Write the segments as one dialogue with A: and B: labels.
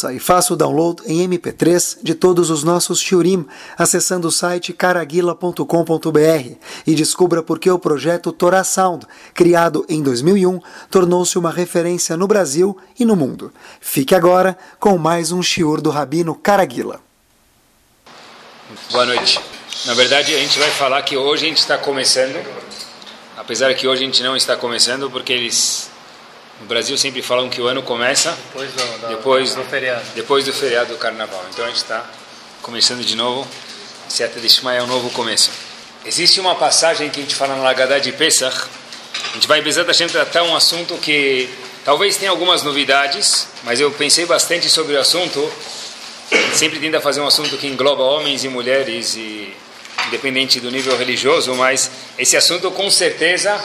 A: Ouça e faça o download em MP3 de todos os nossos shiurim acessando o site caraguila.com.br e descubra por que o projeto Torah Sound, criado em 2001, tornou-se uma referência no Brasil e no mundo. Fique agora com mais um shiur do Rabino Caraguila.
B: Boa noite. Na verdade, a gente vai falar que hoje a gente está começando, apesar que hoje a gente não está começando, porque eles no Brasil sempre falam que o ano começa
C: depois do,
B: depois,
C: do feriado.
B: Depois do feriado do carnaval. Então a gente está começando de novo. Seta de Shema é um novo começo. Existe uma passagem que a gente fala na Lagadá de Pesach. A gente vai, Bezat Hashem, tratar um assunto que talvez tenha algumas novidades, mas eu pensei bastante sobre o assunto. Sempre tenta fazer um assunto que engloba homens e mulheres, e independente do nível religioso, mas esse assunto com certeza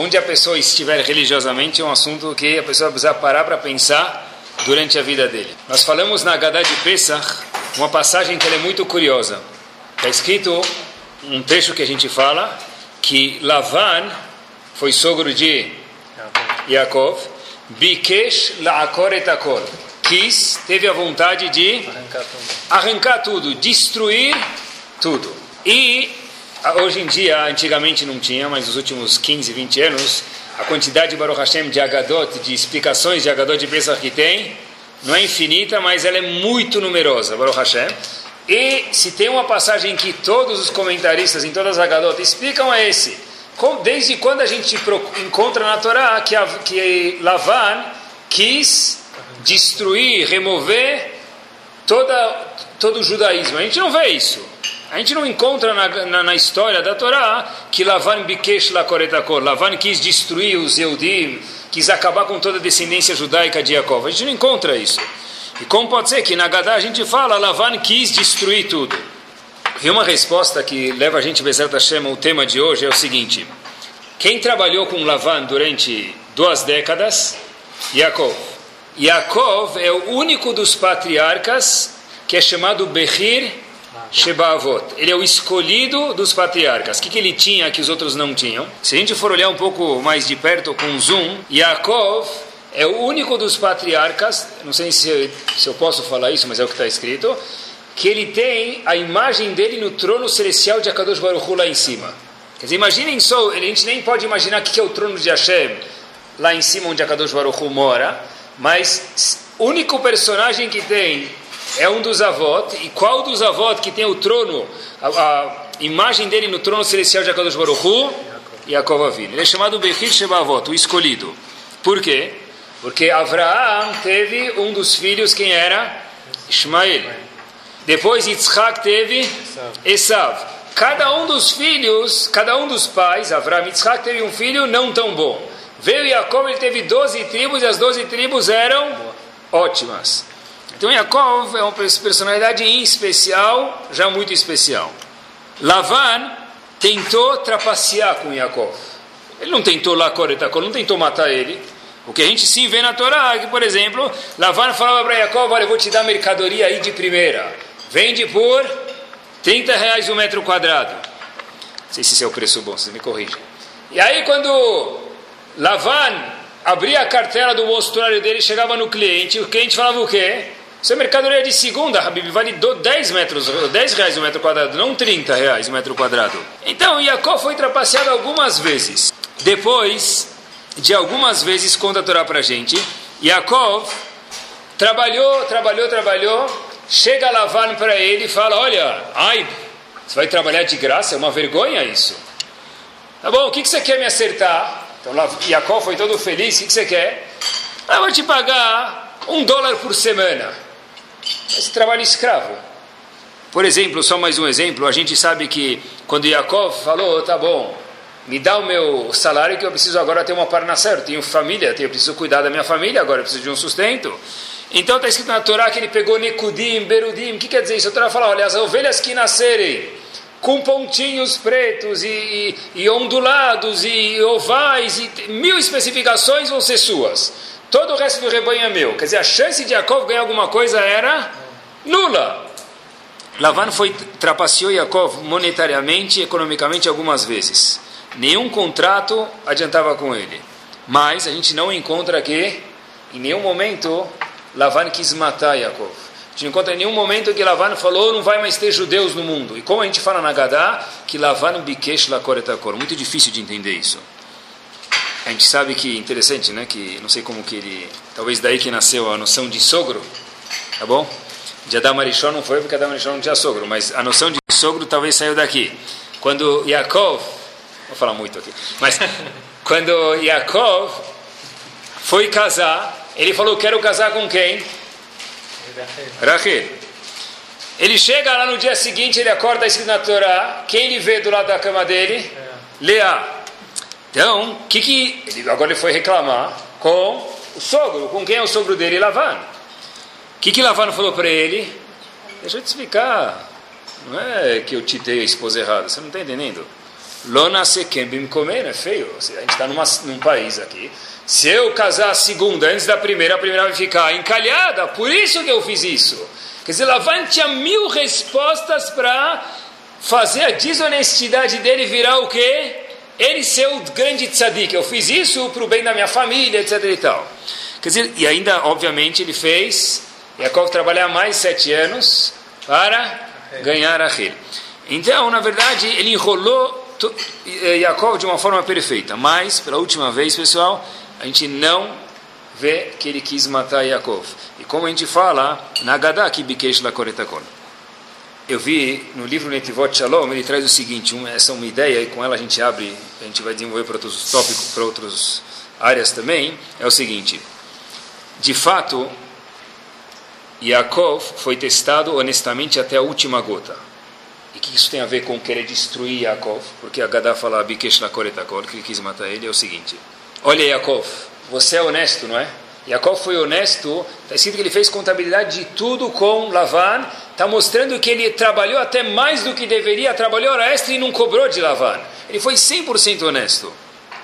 B: onde a pessoa estiver religiosamente é um assunto que a pessoa precisa parar para pensar durante a vida dele. Nós falamos na Haggadah de Pesach uma passagem que é muito curiosa. Está escrito um trecho que a gente fala que Lavan foi sogro de Yaakov, Bikesh la'akor etakol, quis, teve a vontade de
C: Arrancar tudo.
B: arrancar tudo, destruir tudo. E hoje em dia, antigamente não tinha, mas nos últimos 15, 20 anos, a quantidade de Baruch Hashem de Agadot, de explicações de Agadot de Pesach que tem, não é infinita, mas ela é muito numerosa, Baruch Hashem. E se tem uma passagem que todos os comentaristas em todas as Agadot explicam é esse. Desde quando a gente encontra na Torá que, que Lavan quis destruir, remover toda, todo o judaísmo. A gente não vê isso. A gente não encontra na, na, na história da Torá que Lavan Bikesh Lakoretakor, Lavan quis destruir os Eudim, quis acabar com toda a descendência judaica de Jacob. A gente não encontra isso. E como pode ser que na Gadá a gente fala, Lavan quis destruir tudo? E uma resposta que leva a gente, Bezerra Hashem, o tema de hoje é o seguinte. Quem trabalhou com Lavan durante duas décadas? Yaakov. Yaakov é o único dos patriarcas que é chamado Behir Shebaavot. Ele é o escolhido dos patriarcas. O que, que ele tinha que os outros não tinham? Se a gente for olhar um pouco mais de perto com zoom, Yaakov é o único dos patriarcas, não sei se, se eu posso falar isso, mas é o que está escrito, que ele tem a imagem dele no trono celestial de Akadosh Baruch Hu lá em cima. Quer dizer, imaginem só, a gente nem pode imaginar o que é o trono de Hashem lá em cima onde Akadosh Baruch Hu mora, mas único personagem que tem é um dos avós, e qual dos avós que tem o trono, a, a imagem dele no trono celestial de Akadosh Baruch Hu? Yaakov Avinu. Ele é chamado Bechir Shebavot, o escolhido. Por quê? Porque Avraham teve um dos filhos, quem era? Ismael. Depois Yitzhak teve Esav. Cada um dos filhos, cada um dos pais, Avraham e Yitzhak, teve um filho não tão bom. Veio Yaakov, ele teve 12 tribos, e as 12 tribos eram ótimas. Então Yaakov é uma personalidade em especial, já muito especial. Lavan tentou trapacear com Yaakov. Ele não tentou lá Koretakol, não tentou matar ele. O que a gente sim vê na Torá, é que, por exemplo, Lavan falava para Yaakov, olha, eu vou te dar mercadoria aí de primeira. Vende por 30 reais o metro quadrado. Não sei se esse é o preço bom, vocês me corrigem. E aí quando Lavan abria a cartela do mostruário dele, chegava no cliente, o cliente falava o quê? Isso é mercadoria de segunda, Habib, vale do- 10, metros, 10 reais o metro quadrado, não 30 reais o metro quadrado. Então, Yaakov foi trapaceado algumas vezes. Depois de algumas vezes, conta a Torá pra gente, Yaakov trabalhou, trabalhou, trabalhou, chega Lavan para ele e fala, olha, ai, você vai trabalhar de graça? É uma vergonha isso. Tá bom, o que, que você quer me acertar? Então Jacó foi todo feliz, o que, que você quer? Ah, eu vou te pagar um dólar por semana. Esse trabalho escravo. Por exemplo, só mais um exemplo, a gente sabe que quando Jacó falou, tá bom, me dá o meu salário que eu preciso agora ter uma parnassá, eu tenho família, eu preciso cuidar da minha família, agora eu preciso de um sustento. Então está escrito na Torá que ele pegou Nekudim, Berudim, o que quer dizer isso? A Torá fala, olha, as ovelhas que nascerem com pontinhos pretos e, e, e ondulados e ovais e mil especificações vão ser suas. Todo o resto do rebanho é meu. Quer dizer, a chance de Jacob ganhar alguma coisa era nula. Lavan foi trapaceou Yaakov monetariamente e economicamente algumas vezes. Nenhum contrato adiantava com ele. Mas a gente não encontra que, em nenhum momento, Lavan quis matar Yaakov. A gente não encontra nenhum momento que Lavan falou não vai mais ter judeus no mundo. E como a gente fala na Gadá, que Lavan bikesh lakoretakor. Muito difícil de entender isso. A gente sabe que, interessante, né? Que não sei como que ele... Talvez daí que nasceu a noção de sogro, tá bom? De Adam Arishon não foi porque Adam Arishon não tinha sogro, mas a noção de sogro talvez saiu daqui. Quando Yaakov... Vou falar muito aqui. Mas quando Yaakov foi casar, ele falou, quero casar com quem? Rachel. Ele chega lá no dia seguinte, ele acorda escrito na Torá, quem ele vê do lado da cama dele? É. Leá. Então, que que ele, agora ele foi reclamar com o sogro, com quem é o sogro dele? Lavan. O que que Lavan falou para ele? Deixa eu te explicar. Não é que eu te dei a esposa errada, você não está entendendo? Lona sekembim comer, é feio. A gente está num país aqui se eu casar a segunda antes da primeira, a primeira vai ficar encalhada. Por isso que eu fiz isso. Quer dizer, Lavan tinha mil respostas para fazer a desonestidade dele virar o quê? Ele ser o grande tzadik. Eu fiz isso para o bem da minha família, etc. e tal. Quer dizer, e ainda, obviamente, ele fez Yaakov trabalhar mais sete anos para ganhar a Ril. Então, na verdade, ele enrolou Yaakov de uma forma perfeita. Mas, pela última vez, pessoal, a gente não vê que ele quis matar Yaakov. E como a gente fala, Nagadá que Bikesh Lakoretakon. Eu vi no livro Netivot Shalom, ele traz o seguinte, um, essa é uma ideia, e com ela a gente abre, a gente vai desenvolver para outros tópicos, para outras áreas também, é o seguinte, de fato, Yaakov foi testado honestamente até a última gota. E o que isso tem a ver com querer destruir Yaakov? Porque a fala que ele quis matar ele, é o seguinte, Olha, Yaakov, você é honesto, não é? Yaakov foi honesto, está escrito que ele fez contabilidade de tudo com Lavan, está mostrando que ele trabalhou até mais do que deveria, trabalhou hora extra e não cobrou de Lavan. Ele foi 100% honesto.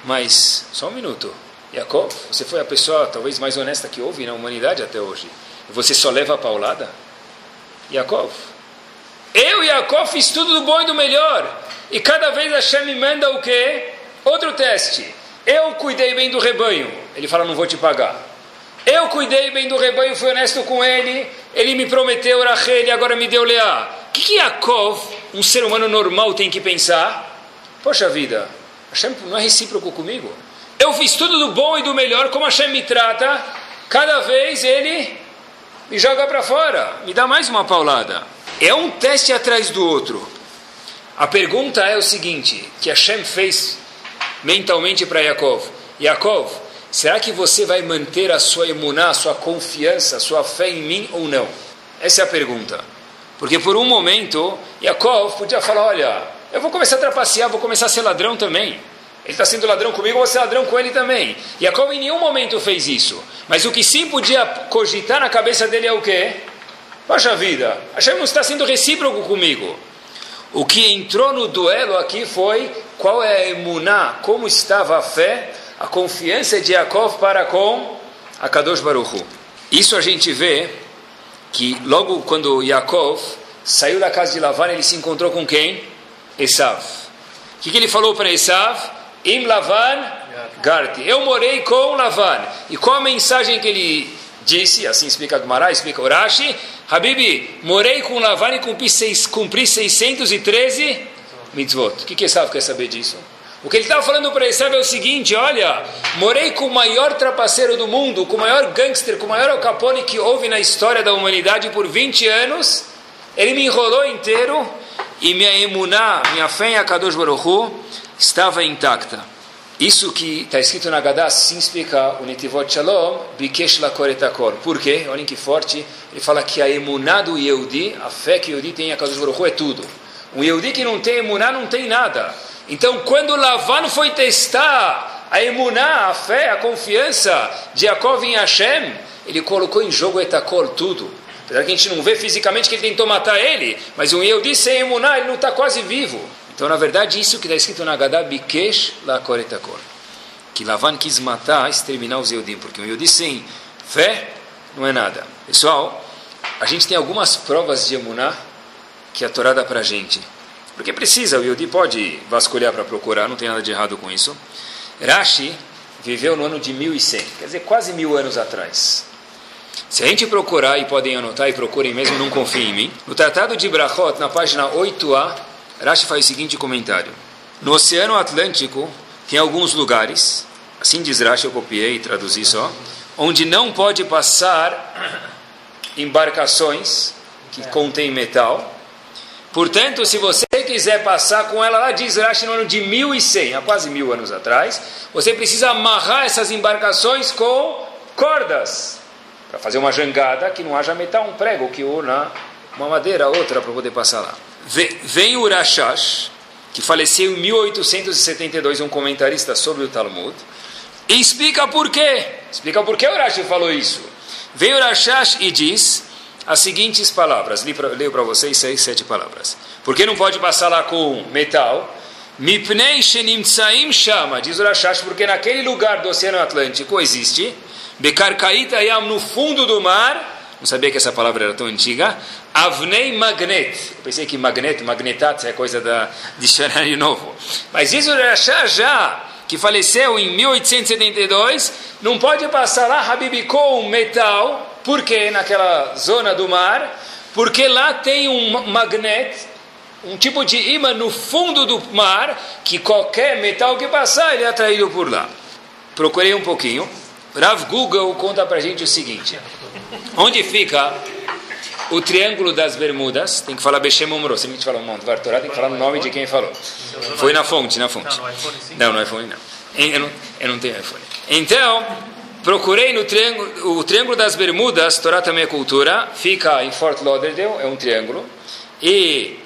B: Mas, só um minuto, Yaakov, você foi a pessoa talvez mais honesta que houve na humanidade até hoje. E você só leva a paulada? Yaakov, eu, Yaakov, fiz tudo do bom e do melhor. E cada vez Hashem me manda o quê? Outro teste. Eu cuidei bem do rebanho. Ele fala, não vou te pagar. Eu cuidei bem do rebanho, fui honesto com ele. Ele me prometeu Rachel e agora me deu Leá. O que, que Yaakov, um ser humano normal, tem que pensar? Poxa vida, Hashem não é recíproco comigo. Eu fiz tudo do bom e do melhor, como Hashem me trata. Cada vez ele me joga para fora, me dá mais uma paulada. É um teste atrás do outro. A pergunta é o seguinte, que Hashem fez mentalmente para Yaakov: Yaakov, será que você vai manter a sua emuná, a sua confiança, a sua fé em mim ou não? Essa é a pergunta. Porque por um momento, Yaakov podia falar: Olha, eu vou começar a trapacear, vou começar a ser ladrão também. Ele está sendo ladrão comigo, eu vou ser ladrão com ele também. Yaakov em nenhum momento fez isso. Mas o que sim podia cogitar na cabeça dele é o quê? Poxa vida, Hashem não está sendo recíproco comigo. O que entrou no duelo aqui foi qual é a emuná, como estava a fé, a confiança de Yaakov para com a Kadosh Baruch Hu. Isso a gente vê que logo quando Yaakov saiu da casa de Lavan, ele se encontrou com quem? Esav. O que, que ele falou para Esav? Im Lavan Garti. Eu morei com Lavan. E qual a mensagem que ele disse? Assim explica Gmará, explica Urashi. Habibi, morei com Lavan e cumpri, seis, cumpri 613 mitzvot. O que, que Esav quer saber disso? O que ele estava falando para Esav é o seguinte: olha, morei com o maior trapaceiro do mundo, com o maior gangster, com o maior Al Capone que houve na história da humanidade por 20 anos. Ele me enrolou inteiro e minha emuná, minha fé em Akadosh Baruch Hu, estava intacta. Isso que está escrito na Gadá, sim explica o Netivot Shalom, Bikesh Lakoretakor. Por quê? Olhem que forte. Ele fala que a emuná do Yehudi, a fé que o Yehudi tem em Akadosh Baruch Hu é tudo. Um Yehudi que não tem emuná não tem nada. Então, quando Lavan foi testar a emuná, a fé, a confiança de Yaakov em Hashem, ele colocou em jogo Etakol tudo. Apesar que a gente não vê fisicamente que ele tentou matar ele, mas um Yehudi sem emuná, ele não está quase vivo. Então, na verdade, isso que está escrito na Gadá, Bikesh Lakor Etakol. Que Lavan quis matar, exterminar os Yehudim, porque um Yehudi sem fé não é nada. Pessoal, a gente tem algumas provas de emuná que a Torá dá para a gente. Porque precisa, o Yodi pode vasculhar para procurar, não tem nada de errado com isso. Rashi viveu no ano de 1100, quer dizer, quase mil anos atrás. Se a gente procurar, e podem anotar e procurem mesmo, não confiem em mim, no Tratado de Brachot, na página 8a, Rashi faz o seguinte comentário. No Oceano Atlântico, tem alguns lugares, assim diz Rashi, eu copiei e traduzi só, onde não pode passar embarcações que contêm metal. Portanto, se você quiser passar com ela, lá diz Rashi no ano de 1100, há quase mil anos atrás, você precisa amarrar essas embarcações com cordas para fazer uma jangada que não haja metal, um prego que una uma madeira, outra para poder passar lá. Vem Urashash, que faleceu em 1872, um comentarista sobre o Talmud, e explica por quê. Explica por que Urashi falou isso. Vem Urashash e diz as seguintes palavras, leio para vocês seis, sete palavras. Por que não pode passar lá com metal? Mipnei shenimtsaim chama, diz o Urashash, porque naquele lugar do Oceano Atlântico existe Bekarkaita Yam, no fundo do mar, não sabia que essa palavra era tão antiga, Avnei Magnet, eu pensei que magnet, magnetat é coisa da dicionário novo, mas isso já já, que faleceu em 1872, não pode passar lá Habibicou metal, porque naquela zona do mar, porque lá tem um magnet, um tipo de imã no fundo do mar, que qualquer metal que passar, ele é atraído por lá. Procurei um pouquinho, Rav Google conta pra gente o seguinte: onde fica o Triângulo das Bermudas? Tem que falar Bechem Omro. Se a gente fala um monte, Torá tem que falar o nome de quem falou. Foi na fonte, na fonte. Não, no iPhone não. Eu não, eu não tenho iPhone. Então, procurei no triângulo, o Triângulo das Bermudas, Torá também é cultura, fica em Fort Lauderdale, é um triângulo. E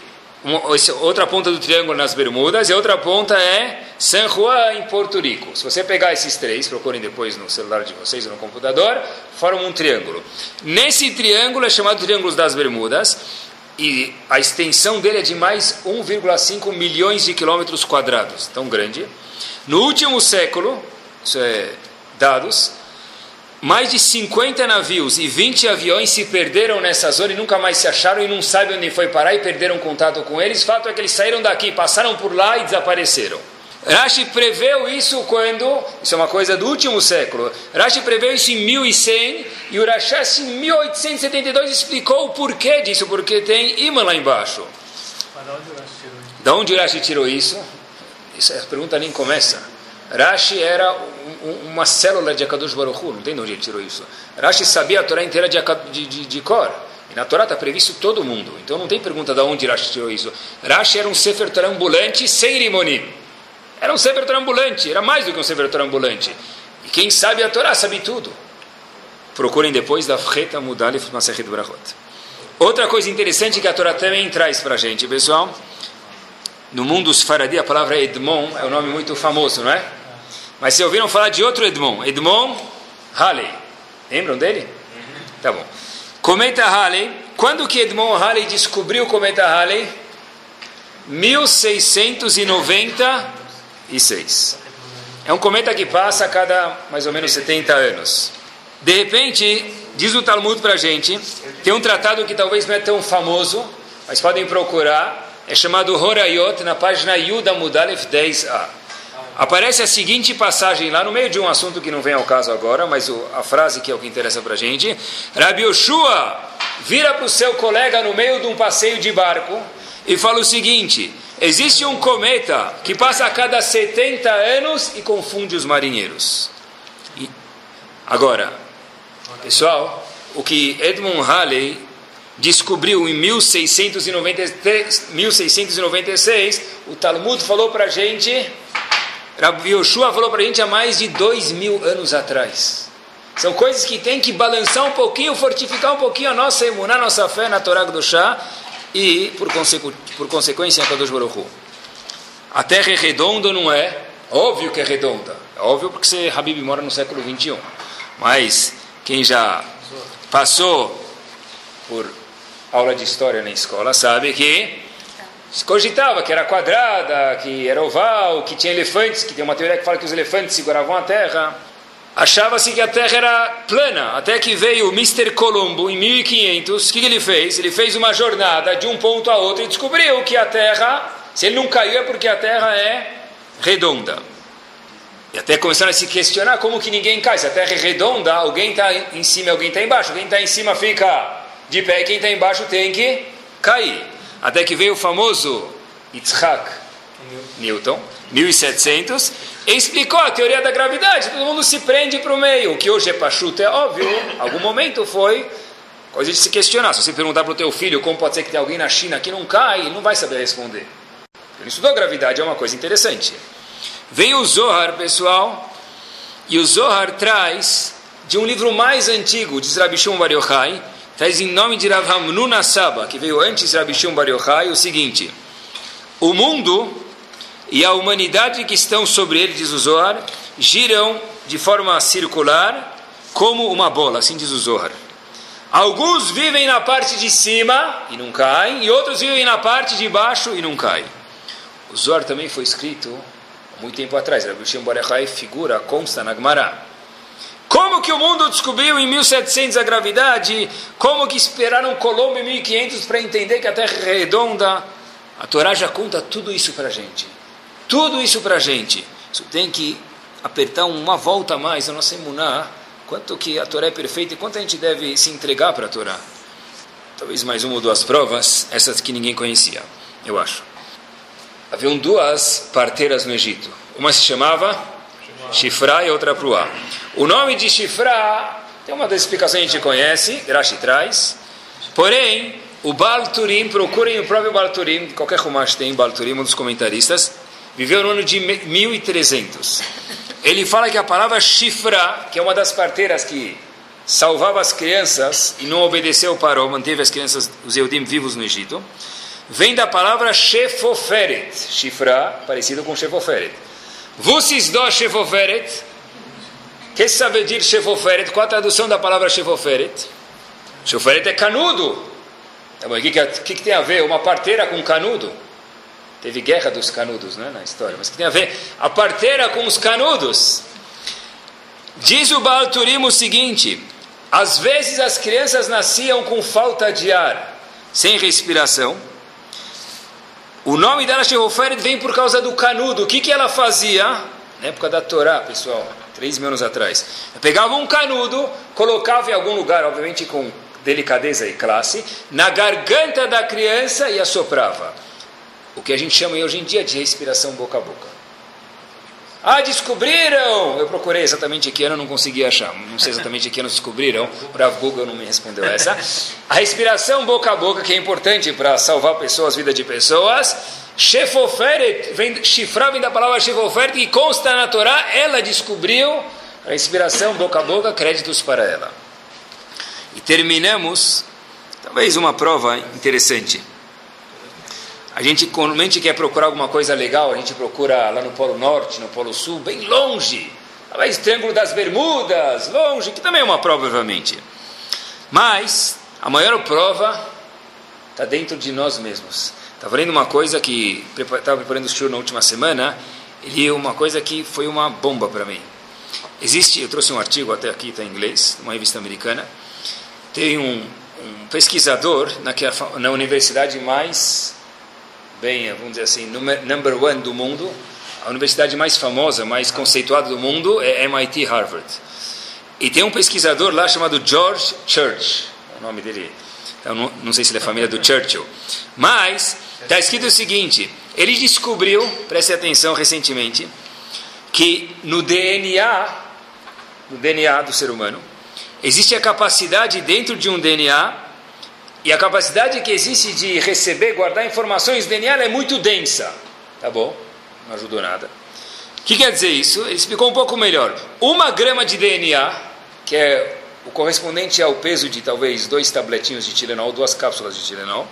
B: uma, outra ponta do triângulo nas Bermudas e outra ponta é San Juan em Porto Rico. Se você pegar esses três, procurem depois no celular de vocês ou no computador, formam um triângulo. Nesse triângulo é chamado Triângulo das Bermudas e a extensão dele é de mais 1,5 milhões de quilômetros quadrados, tão grande. No último século, isso é dados, mais de 50 navios e 20 aviões se perderam nessa zona e nunca mais se acharam e não sabem onde foi parar e perderam contato com eles. Fato é que eles saíram daqui, passaram por lá e desapareceram. Rashi preveu isso quando, isso é uma coisa do último século, Rashi preveu isso em 1100 e o Rashash em 1872 explicou o porquê disso, porque tem imã lá embaixo. Da onde o Rashi tirou isso? Essa pergunta nem começa. Rashi era um, uma célula de Akadosh Baruch Hu, não tem de onde ele tirou isso. Rashi sabia a Torá inteira de, de, de, de cor. E na Torá está previsto todo mundo. Então não tem pergunta de onde Rashi tirou isso. Rashi era um Sefer Torah ambulante sem limonim. Era um Sefer Torah ambulante, era mais do que um Sefer Torah ambulante. E quem sabe a Torá sabe tudo. Procurem depois da Freta Mudalef Masechet Brachot. Outra coisa interessante que a Torá também traz para a gente, pessoal. No mundo Sfaradi, a palavra Edmon é um nome muito famoso, não é? Mas vocês ouviram falar de outro Edmond? Edmond Halley. Lembram dele? Uhum. Tá bom. Cometa Halley. Quando que Edmond Halley descobriu o cometa Halley? 1696. É um cometa que passa a cada mais ou menos 70 anos. De repente, diz o Talmud para a gente, tem um tratado que talvez não é tão famoso, mas podem procurar, é chamado Horayot, na página Yuda Mudalef 10a aparece a seguinte passagem lá no meio de um assunto que não vem ao caso agora, mas o, a frase que é o que interessa para a gente. Rabi Yoshua vira para o seu colega no meio de um passeio de barco e fala o seguinte: existe um cometa que passa a cada 70 anos e confunde os marinheiros. E, agora, pessoal, o que Edmund Halley descobriu em 1693, 1696, o Talmud falou para a gente Rabbi Yoshua falou para a gente há mais de dois mil anos atrás. São coisas que tem que balançar um pouquinho, fortificar um pouquinho a nossa imuná, a nossa fé na Torá do Chá e, por, consecu por consequência, a Kadosh Baruch Hu. A Terra é redonda não é? Óbvio que é redonda. É óbvio porque você, Habib, mora no século 21. Mas quem já passou por aula de história na escola sabe que se cogitava que era quadrada, que era oval, que tinha elefantes, que tem uma teoria que fala que os elefantes seguravam a terra. Achava-se que a terra era plana, até que veio o Mr. Colombo em 1500. O que ele fez? Ele fez uma jornada de um ponto a outro e descobriu que a terra, se ele não caiu, é porque a terra é redonda. E até começaram a se questionar como que ninguém cai. Se a terra é redonda, alguém está em cima alguém está embaixo. Quem está em cima fica de pé, quem está embaixo tem que cair. Até que veio o famoso Yitzhak Newton, 1700, e explicou a teoria da gravidade. Todo mundo se prende para o meio. O que hoje é pachuto é óbvio. Algum momento foi coisa de se questionar. Se você perguntar para o teu filho como pode ser que tem alguém na China que não cai, ele não vai saber responder. Ele estudou gravidade, é uma coisa interessante. Vem o Zohar, pessoal, e o Zohar traz de um livro mais antigo, de Rabbi Shimon Bar Yochai, traz em nome de Rav Hamnun Asaba, que veio antes de Rabbi Shimon Bar Yochai, o seguinte: O mundo e a humanidade que estão sobre ele, diz o Zohar, giram de forma circular como uma bola, assim diz o Zohar. Alguns vivem na parte de cima e não caem, e outros vivem na parte de baixo e não caem. O Zohar também foi escrito muito tempo atrás. Rabbi Shimon Bar figura, consta na Gemara. Como que o mundo descobriu em 1700 a gravidade? Como que esperaram Colombo em 1500 para entender que a Terra é redonda? A Torá já conta tudo isso para a gente. Tudo isso para a gente. Isso tem que apertar uma volta a mais a nossa imuná. Quanto que a Torá é perfeita e quanto a gente deve se entregar para a Torá. Talvez mais uma ou duas provas, essas que ninguém conhecia, eu acho. Haviam duas parteiras no Egito. Uma se chamava Shifra e outra Pruá. O nome de Shifra tem uma das explicações que a gente conhece, Rashi traz. Porém, o Balturim, procurem o próprio Balturim, qualquer Rumash tem Balturim, um dos comentaristas, viveu no ano de 1300. Ele fala que a palavra Shifra, que é uma das parteiras que salvava as crianças e não obedeceu o manteve as crianças, os Eudim vivos no Egito, vem da palavra Shefoferet, chifra, parecido com Shefoferet. Vusis do Shefoferet, dizer Shefoferet? Qual a tradução da palavra Shefoferet? Shefoferet é canudo. Tá o que, que, que, tem a ver uma parteira com canudo? Teve guerra dos canudos né, na história, mas que tem a ver? A parteira com os canudos. Diz o Baal Turim o seguinte: às vezes as crianças nasciam com falta de ar, sem respiração, o nome dela, Shehoferet, vem por causa do canudo. O que, que ela fazia? Na época da Torá, pessoal, três mil anos atrás. pegava um canudo, colocava em algum lugar, obviamente com delicadeza e classe, na garganta da criança e assoprava. O que a gente chama hoje em dia de respiração boca a boca. Ah, descobriram! Eu procurei exatamente que ano, não consegui achar. Não sei exatamente que ano descobriram. O Google não me respondeu essa. A respiração boca a boca, que é importante para salvar pessoas, vida de pessoas. Shefoferet, vem, chifrar vem da palavra Shefoferet, que consta na Torá, ela descobriu a respiração boca a boca, créditos para ela. E terminamos, talvez uma prova interessante. A gente, quando a gente quer procurar alguma coisa legal, a gente procura lá no Polo Norte, no Polo Sul, bem longe. Talvez Triângulo das Bermudas, longe, que também é uma prova, obviamente. Mas a maior prova está dentro de nós mesmos. Estava lendo uma coisa que estava preparando o show na última semana, e uma coisa que foi uma bomba para mim. Existe, eu trouxe um artigo até aqui, está em inglês, uma revista americana. Tem um, um pesquisador na, universidade mais bem, vamos dizer assim, number one do mundo, a universidade mais famosa, mais conceituada do mundo é MIT Harvard. E tem um pesquisador lá chamado George Church, o nome dele, então, não, não sei se ele é família do Churchill, mas está escrito o seguinte: ele descobriu, preste atenção recentemente, que no DNA, no DNA do ser humano, existe a capacidade dentro de um DNA e a capacidade que existe de receber, guardar informações do DNA é muito densa. Tá bom? Não ajudou nada. O que quer dizer isso? Ele explicou um pouco melhor. Uma grama de DNA, que é o correspondente ao peso de talvez dois tabletinhos de Tilenol, duas cápsulas de Tilenol,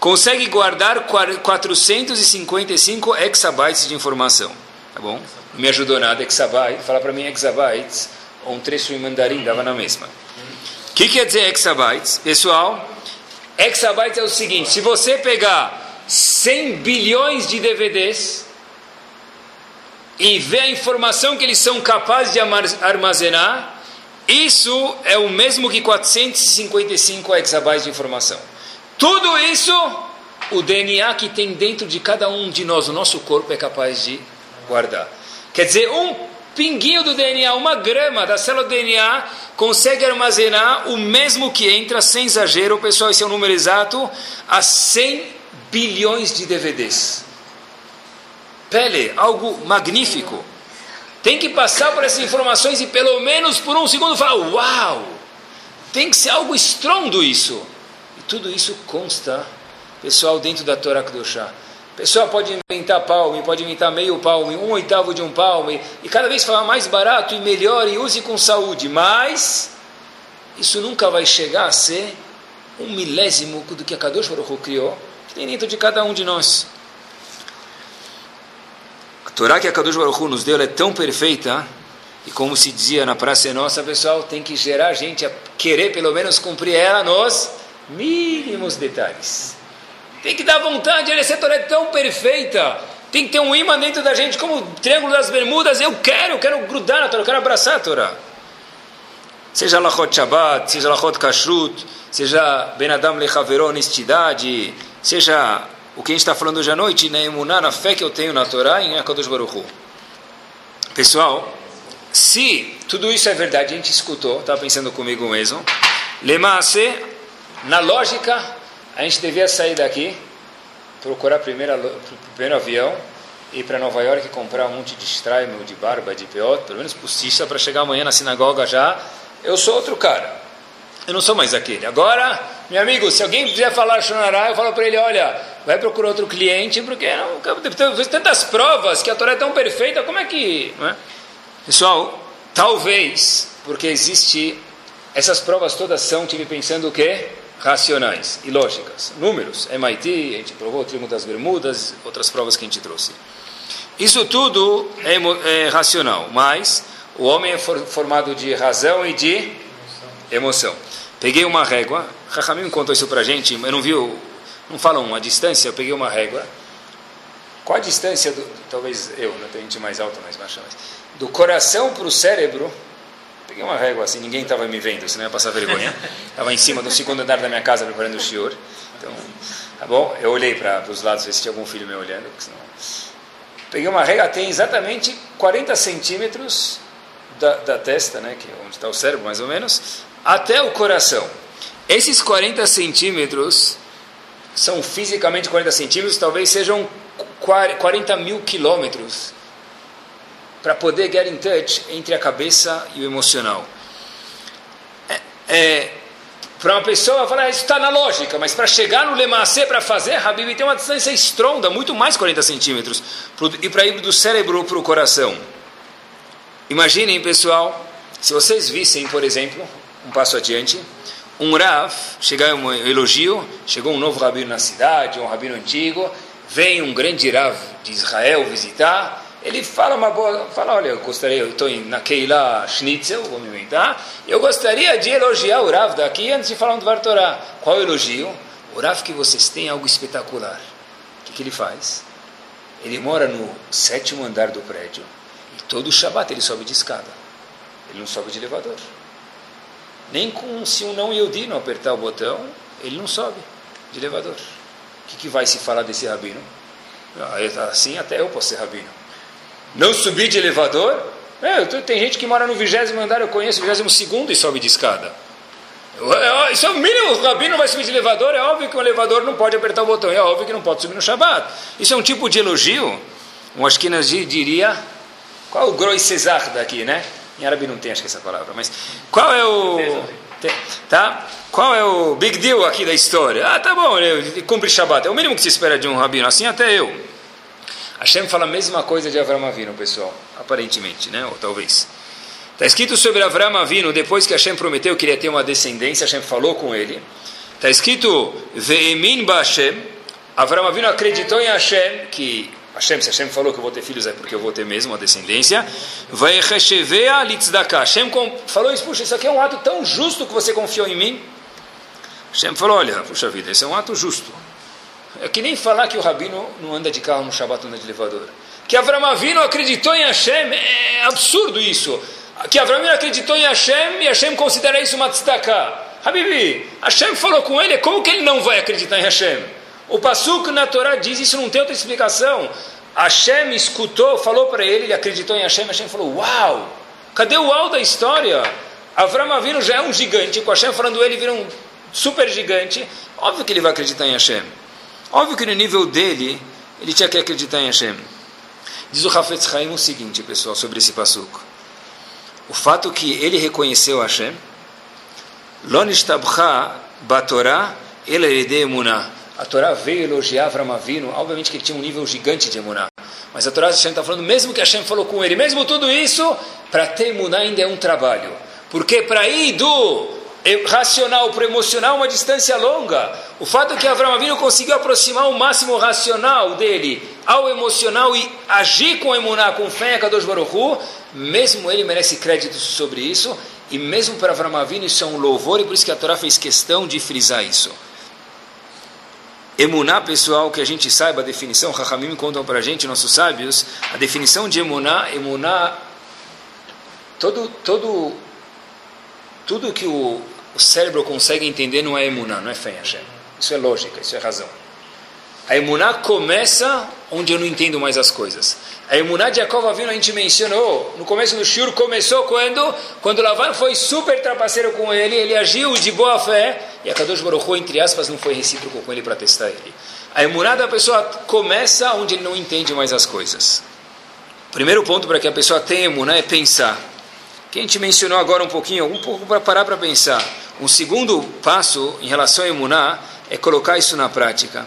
B: consegue guardar 455 exabytes de informação. Tá bom? Não me ajudou nada, exabyte. Fala para mim exabytes, ou um trecho em mandarim, dava na mesma. O que quer dizer exabytes? Pessoal, Exabytes é o seguinte: se você pegar 100 bilhões de DVDs e ver a informação que eles são capazes de armazenar, isso é o mesmo que 455 exabytes de informação. Tudo isso, o DNA que tem dentro de cada um de nós, o nosso corpo, é capaz de guardar. Quer dizer, um pinguinho do DNA, uma grama da célula do DNA, consegue armazenar o mesmo que entra, sem exagero, pessoal, esse é o número exato, a 100 bilhões de DVDs. Pele, algo magnífico. Tem que passar por essas informações e pelo menos por um segundo falar: Uau! Tem que ser algo estrondo isso. E tudo isso consta, pessoal, dentro da Torá Kedoshá. Pessoal pode inventar palme, pode inventar meio palme, um oitavo de um palme, e cada vez falar mais barato e melhor e use com saúde, mas isso nunca vai chegar a ser um milésimo do que a Kadosh Baruch criou, que tem dentro de cada um de nós. Torá que a Kadosh Baruch nos deu é tão perfeita, e como se dizia na Praça Nossa, pessoal, tem que gerar a gente a querer pelo menos cumprir ela nos mínimos detalhes. Tem que dar vontade, essa Torá é tão perfeita. Tem que ter um imã dentro da gente, como o Triângulo das Bermudas. Eu quero, eu quero grudar na Torá, eu quero abraçar a Torá. Seja Lachot Shabbat, seja Lachot Kashrut, seja Ben Adam Lechaveró, honestidade, seja o que a gente está falando hoje à noite, na emuná, na fé que eu tenho na Torá, em Akadosh Baruch Hu. Pessoal, se tudo isso é verdade, a gente escutou, estava pensando comigo mesmo, Lemaase, na lógica, a gente devia sair daqui, procurar primeiro, primeiro avião, ir para Nova York comprar um monte de straimel, de barba, de peot, pelo menos possível, para chegar amanhã na sinagoga já eu sou outro cara. Eu não sou mais aquele. Agora, meu amigo, se alguém quiser falar Shonará, eu falo para ele, olha, vai procurar outro cliente, porque não, tantas provas que a Torá é tão perfeita, como é que... É? Pessoal, talvez, porque existe... Essas provas todas são, tive pensando o quê? Racionais e lógicas. Números, MIT, a gente provou o Triunfo das Bermudas, outras provas que a gente trouxe. Isso tudo é, é racional, mas o homem é formado de razão e de emoção. Peguei uma régua, Rahamim contou isso para a gente, eu não vi, não falam a distância, eu peguei uma régua. Qual a distância, do, talvez eu, não tenho gente mais alta, mais baixa, mas, do coração para o cérebro, peguei uma régua assim, ninguém estava me vendo, senão ia passar vergonha. Estava em cima do segundo andar da minha casa preparando o shiur. Então, tá bom? Eu olhei para os lados, ver se tinha algum filho me olhando. Senão... Peguei uma régua, tem exatamente 40 centímetros da, da testa, né, que é onde está o cérebro mais ou menos, até o coração. Esses 40 centímetros são fisicamente 40 centímetros, talvez sejam 40 mil quilômetros para poder get in touch entre a cabeça e o emocional. É, é, para uma pessoa falar, isso está na lógica, mas para chegar no Lemacê, para fazer, Habib tem uma distância estronda, muito mais 40 centímetros, e para ir do cérebro para o coração. Imaginem, pessoal, se vocês vissem, por exemplo, um passo adiante, um Rav, chegar um elogio, chegou um novo rabino na cidade, um rabino antigo, vem um grande Rav de Israel visitar, ele fala uma boa, fala, olha, eu gostaria, eu estou na Keila Schnitzel, vou me inventar, eu gostaria de elogiar o Rav daqui antes de falar um Dvar Torah. Qual elogio? O Rav que vocês têm algo espetacular. O que, que ele faz? Ele mora no sétimo andar do prédio, Todo Shabat ele sobe de escada. Ele não sobe de elevador. Nem com se um não Yehudi não apertar o botão, ele não sobe de elevador. O que, que vai se falar desse rabino? Ah, assim até eu posso ser rabino. Não subir de elevador? É, tem gente que mora no vigésimo andar, eu conheço o vigésimo segundo e sobe de escada. É, isso é o mínimo, o rabino vai subir de elevador, é óbvio que o elevador não pode apertar o botão, é óbvio que não pode subir no Shabat. Isso é um tipo de elogio, um Ashkenazi diria qual é o Groi Cesar daqui, né? Em árabe não tem, acho que essa palavra, mas qual é o. Tá? Qual é o big deal aqui da história? Ah, tá bom, ele cumpre Shabbat. É o mínimo que se espera de um rabino, assim até eu. Hashem fala a mesma coisa de Avram Avinu, pessoal, aparentemente, né? Ou talvez. Está escrito sobre Avram Avinu, depois que Hashem prometeu que ele ia ter uma descendência, Hashem falou com ele. Está escrito, Ve'emin ba Hashem. Avram Avinu acreditou em Hashem, que Hashem, se Hashem falou que eu vou ter filhos, é porque eu vou ter mesmo uma descendência. Vai rechevea litzdaka. Hashem falou isso, puxa, isso aqui é um ato tão justo que você confiou em mim. Hashem falou, olha, puxa vida, esse é um ato justo. É que nem falar que o rabino não anda de carro no Shabbat, anda de elevador. Que Avram Avinu acreditou em Hashem, é absurdo isso. Que Avram acreditou em Hashem e Hashem considera isso uma tzedakah. Habibi, Hashem falou com ele, como que ele não vai acreditar em Hashem? O Pasuk na Torá diz, isso não tem outra explicação. Hashem escutou, falou para ele, ele acreditou em Hashem, Hashem falou, uau, cadê o uau da história? Avram Avinu já é um gigante, com Hashem falando ele vira um super gigante, óbvio que ele vai acreditar em Hashem. Óbvio que no nível dele, ele tinha que acreditar em Hashem. Diz o Hafetz Haim o seguinte, pessoal, sobre esse passuco. O fato que ele reconheceu Hashem, Lonishtabcha Batorá Elerede Emunah. A Torá veio elogiar Avram obviamente que ele tinha um nível gigante de Emunah. Mas a Torá está falando, mesmo que Hashem falou com ele, mesmo tudo isso, para ter Emunah ainda é um trabalho. Porque para ir do racional para emocional é uma distância longa. O fato é que Avram Avinu conseguiu aproximar o máximo racional dele ao emocional e agir com Emuná, com fé Kadosh Baruch Hu, mesmo ele merece crédito sobre isso, e mesmo para Avram isso é um louvor, e por isso que a Torá fez questão de frisar isso. Emuná, pessoal, que a gente saiba a definição, Rahamim contam para a gente, nossos sábios, a definição de Emuná, Emuná, todo, todo, tudo que o, o cérebro consegue entender não é Emuná, não é fé em Hashem. Isso é lógica, isso é razão. A Emuná começa onde eu não entendo mais as coisas. A Emuná de Jacob Avinu a gente mencionou no começo do Shur, começou quando? Quando Lavan foi super trapaceiro com ele, ele agiu de boa fé, e a Kadosh Baruch Hu, entre aspas, não foi recíproco com ele para testar ele. A Emuná da pessoa começa onde ele não entende mais as coisas. primeiro ponto para que a pessoa tenha Emuná é pensar. Que a gente mencionou agora um pouquinho, um pouco para parar para pensar. Um segundo passo em relação a Emuná é colocar isso na prática.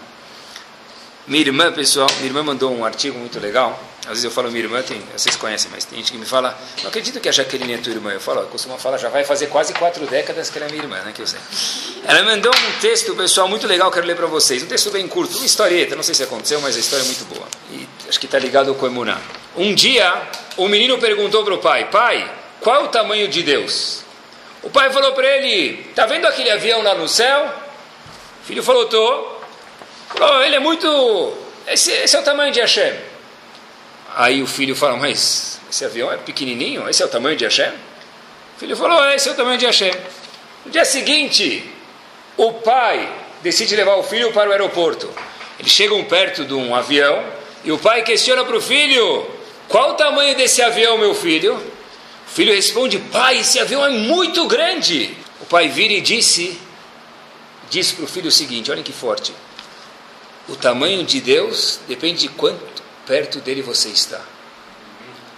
B: Minha irmã, pessoal, minha irmã mandou um artigo muito legal às vezes eu falo minha irmã, tem, vocês conhecem, mas tem gente que me fala, não acredito que a Jaqueline é tua irmã. Eu falo, eu costumo falar, já vai fazer quase quatro décadas que ela é minha irmã, né, que eu sei. Ela mandou um texto, pessoal, muito legal, quero ler para vocês. Um texto bem curto, uma historieta, não sei se aconteceu, mas a história é muito boa. E acho que está ligado com o Emuná. Um dia, o um menino perguntou para o pai, pai, qual é o tamanho de Deus? O pai falou para ele, tá vendo aquele avião lá no céu? O filho falou, tô. Falou, ele é muito... Esse, esse é o tamanho de Hashem. Aí o filho fala, mas esse avião é pequenininho? Esse é o tamanho de Hashem? O filho falou, é, esse é o tamanho de Hashem. No dia seguinte, o pai decide levar o filho para o aeroporto. Eles chegam perto de um avião e o pai questiona para o filho, qual o tamanho desse avião, meu filho? O filho responde, pai, esse avião é muito grande. O pai vira e disse, disse para o filho o seguinte, olhem que forte. O tamanho de Deus depende de quanto perto dele você está.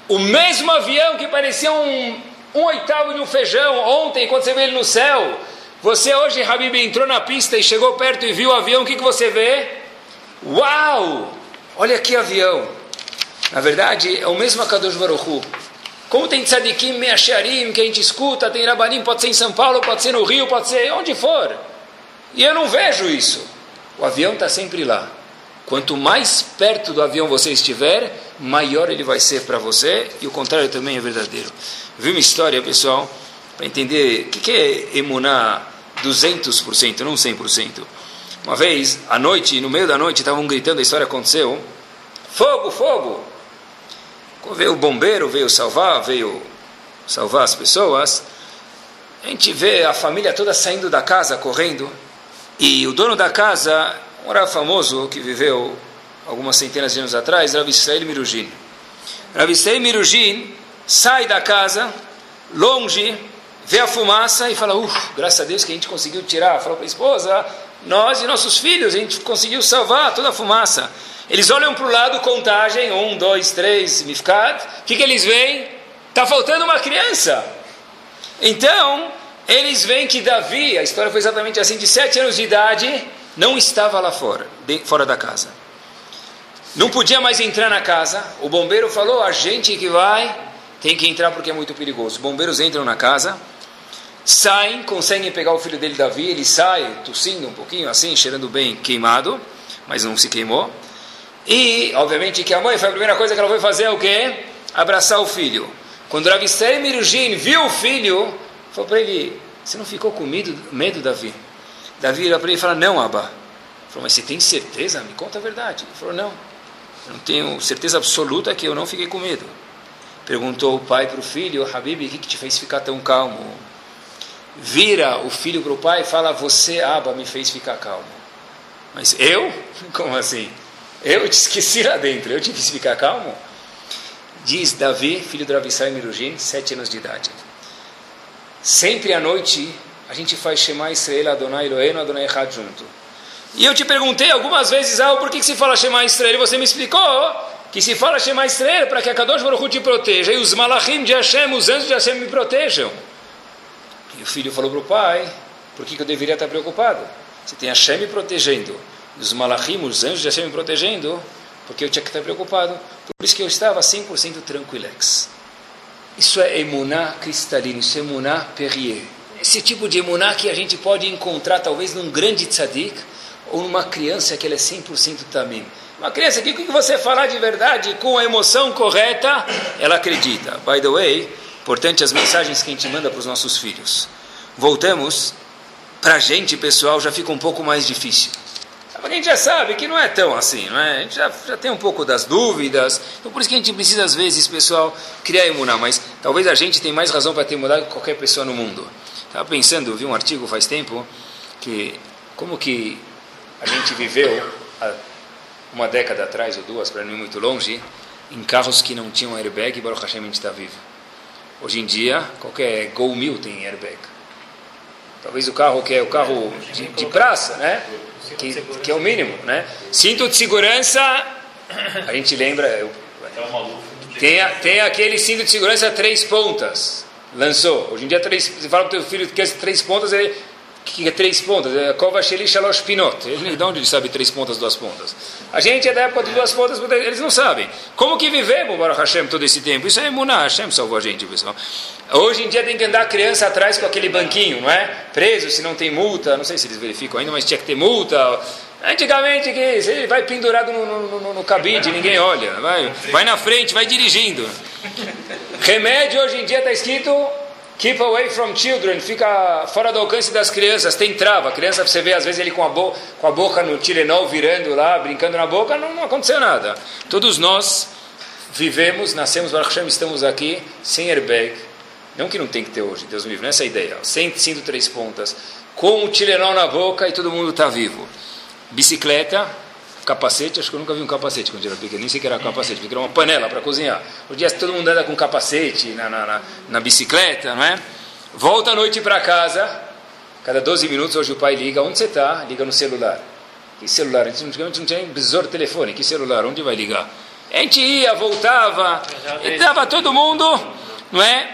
B: O mesmo avião que parecia um, um oitavo de um feijão ontem, quando você vê ele no céu, você hoje, Habib, entrou na pista e chegou perto e viu o avião, o que, que você vê? Uau! Olha que avião! Na verdade, é o mesmo Akadosh Baruchu. Como tem tzadikim, meacharim, que a gente escuta, tem rabanim, pode ser em São Paulo, pode ser no Rio, pode ser onde for. E eu não vejo isso. O avião está sempre lá. Quanto mais perto do avião você estiver, maior ele vai ser para você, e o contrário também é verdadeiro. Vi uma história, pessoal, para entender o que, que é emunar 200%, não 100%. Uma vez, à noite, no meio da noite, estavam gritando, a história aconteceu: fogo, fogo! Veio o bombeiro, veio salvar, veio salvar as pessoas. A gente vê a família toda saindo da casa, correndo, e o dono da casa um Rav famoso que viveu algumas centenas de anos atrás, Rav Israel Mirujin. Rav Israel Mirujin sai da casa, longe, vê a fumaça e fala, uff, graças a Deus que a gente conseguiu tirar. Falou para a esposa, nós e nossos filhos, a gente conseguiu salvar toda a fumaça. Eles olham para o lado, contagem, um, dois, três, mifkat. O que, que eles veem? Está faltando uma criança. Então, eles veem que Davi, a história foi exatamente assim, de sete anos de idade, não estava lá fora, fora da casa. Não podia mais entrar na casa. O bombeiro falou: a gente que vai tem que entrar porque é muito perigoso. Os bombeiros entram na casa, saem, conseguem pegar o filho dele, Davi. Ele sai tossindo um pouquinho, assim, cheirando bem queimado, mas não se queimou. E, obviamente, que a mãe foi a primeira coisa que ela foi fazer é o quê? Abraçar o filho. Quando Rav Mirujin viu o filho, falou para ele: Você não ficou com medo, medo Davi? Davi vira para ele e fala, não, Abba. Falou, mas você tem certeza? Me conta a verdade. Ele falou, não. Eu não tenho certeza absoluta que eu não fiquei com medo. Perguntou o pai para o filho, Habib, o que, que te fez ficar tão calmo? Vira o filho para o pai e fala, você, Abba, me fez ficar calmo. Mas eu? Como assim? Eu te esqueci lá dentro, eu tive que ficar calmo. Diz Davi, filho do Ravissai Mirujin, sete anos de idade. Sempre à noite a gente faz Shema Israel Adonai Eloheinu Adonai Echad junto. E eu te perguntei algumas vezes, ah, por que, que se fala Shema Israel? E você me explicou que se fala Shema Israel para que a Kadosh Baruch te proteja e os malachim de Hashem, os anjos de Hashem me protejam. E o filho falou para o pai, por que, que eu deveria estar preocupado? Se tem Hashem me protegendo, os malachim, os anjos de Hashem me protegendo, porque eu tinha que estar preocupado. Por isso que eu estava 100% tranquilex. Isso é emuná cristalino, isso é emuná Perrier. Esse tipo de emuná que a gente pode encontrar talvez num grande tzadik ou numa criança que ela é 100% tamim. Uma criança que o que você falar de verdade com a emoção correta, ela acredita. By the way, importante as mensagens que a gente manda para os nossos filhos. Voltamos, para a gente, pessoal, já fica um pouco mais difícil. A gente já sabe que não é tão assim, não é? A gente já, já tem um pouco das dúvidas. Então, por isso que a gente precisa, às vezes, pessoal, criar imunar. Mas talvez a gente tenha mais razão para ter mudado que qualquer pessoa no mundo. Estava pensando, vi um artigo faz tempo, que como que a gente viveu há uma década atrás ou duas, para não ir muito longe, em carros que não tinham airbag e Baruch Hashem a gente está vivo. Hoje em dia, qualquer Gol 1000 tem airbag. Talvez o carro que é o carro de, de praça, né? que, que é o mínimo, né? Cinto de segurança, a gente lembra, eu, tem, tem aquele cinto de segurança três pontas, lançou. Hoje em dia, três, você fala para o teu filho que quer três pontas, ele que é três pontas, é Kova Sheli Shalosh Pinot. Ele, de onde ele sabe três pontas, duas pontas? A gente é da época de duas pontas, eles não sabem. Como que vivemos, Baruch Hashem, todo esse tempo? Isso é Emuná, Hashem salvou a gente, pessoal. Hoje em dia tem que andar criança atrás com aquele banquinho, não é? Preso, se não tem multa, não sei se eles verificam ainda, mas tinha que ter multa. Antigamente, que ele vai pendurado no, no, no, no cabide, ninguém olha. Vai, vai na frente, vai dirigindo. Remédio hoje em dia está escrito Keep away from children, fica fora do alcance das crianças, tem trava. A criança, você vê às vezes ele com a, bo com a boca no Tilenol virando lá, brincando na boca, não, não aconteceu nada. Todos nós vivemos, nascemos, Baruch Hashem, estamos aqui sem airbag. Não que não tem que ter hoje, Deus me livre, não é essa a ideia. Sem cinto três pontas, com o Tilenol na boca e todo mundo está vivo. Bicicleta, capacete, acho que eu nunca vi um capacete quando eu era pequeno, nem sei que era capacete, porque era uma panela para cozinhar. Hoje dia todo mundo anda com capacete na, na, na, na bicicleta, não é? Volta à noite para casa, cada 12 minutos hoje o pai liga, onde você está? Liga no celular. Que celular? Antigamente não tinha besouro telefone, que celular? Onde vai ligar? A gente ia, voltava, e estava todo mundo, não é?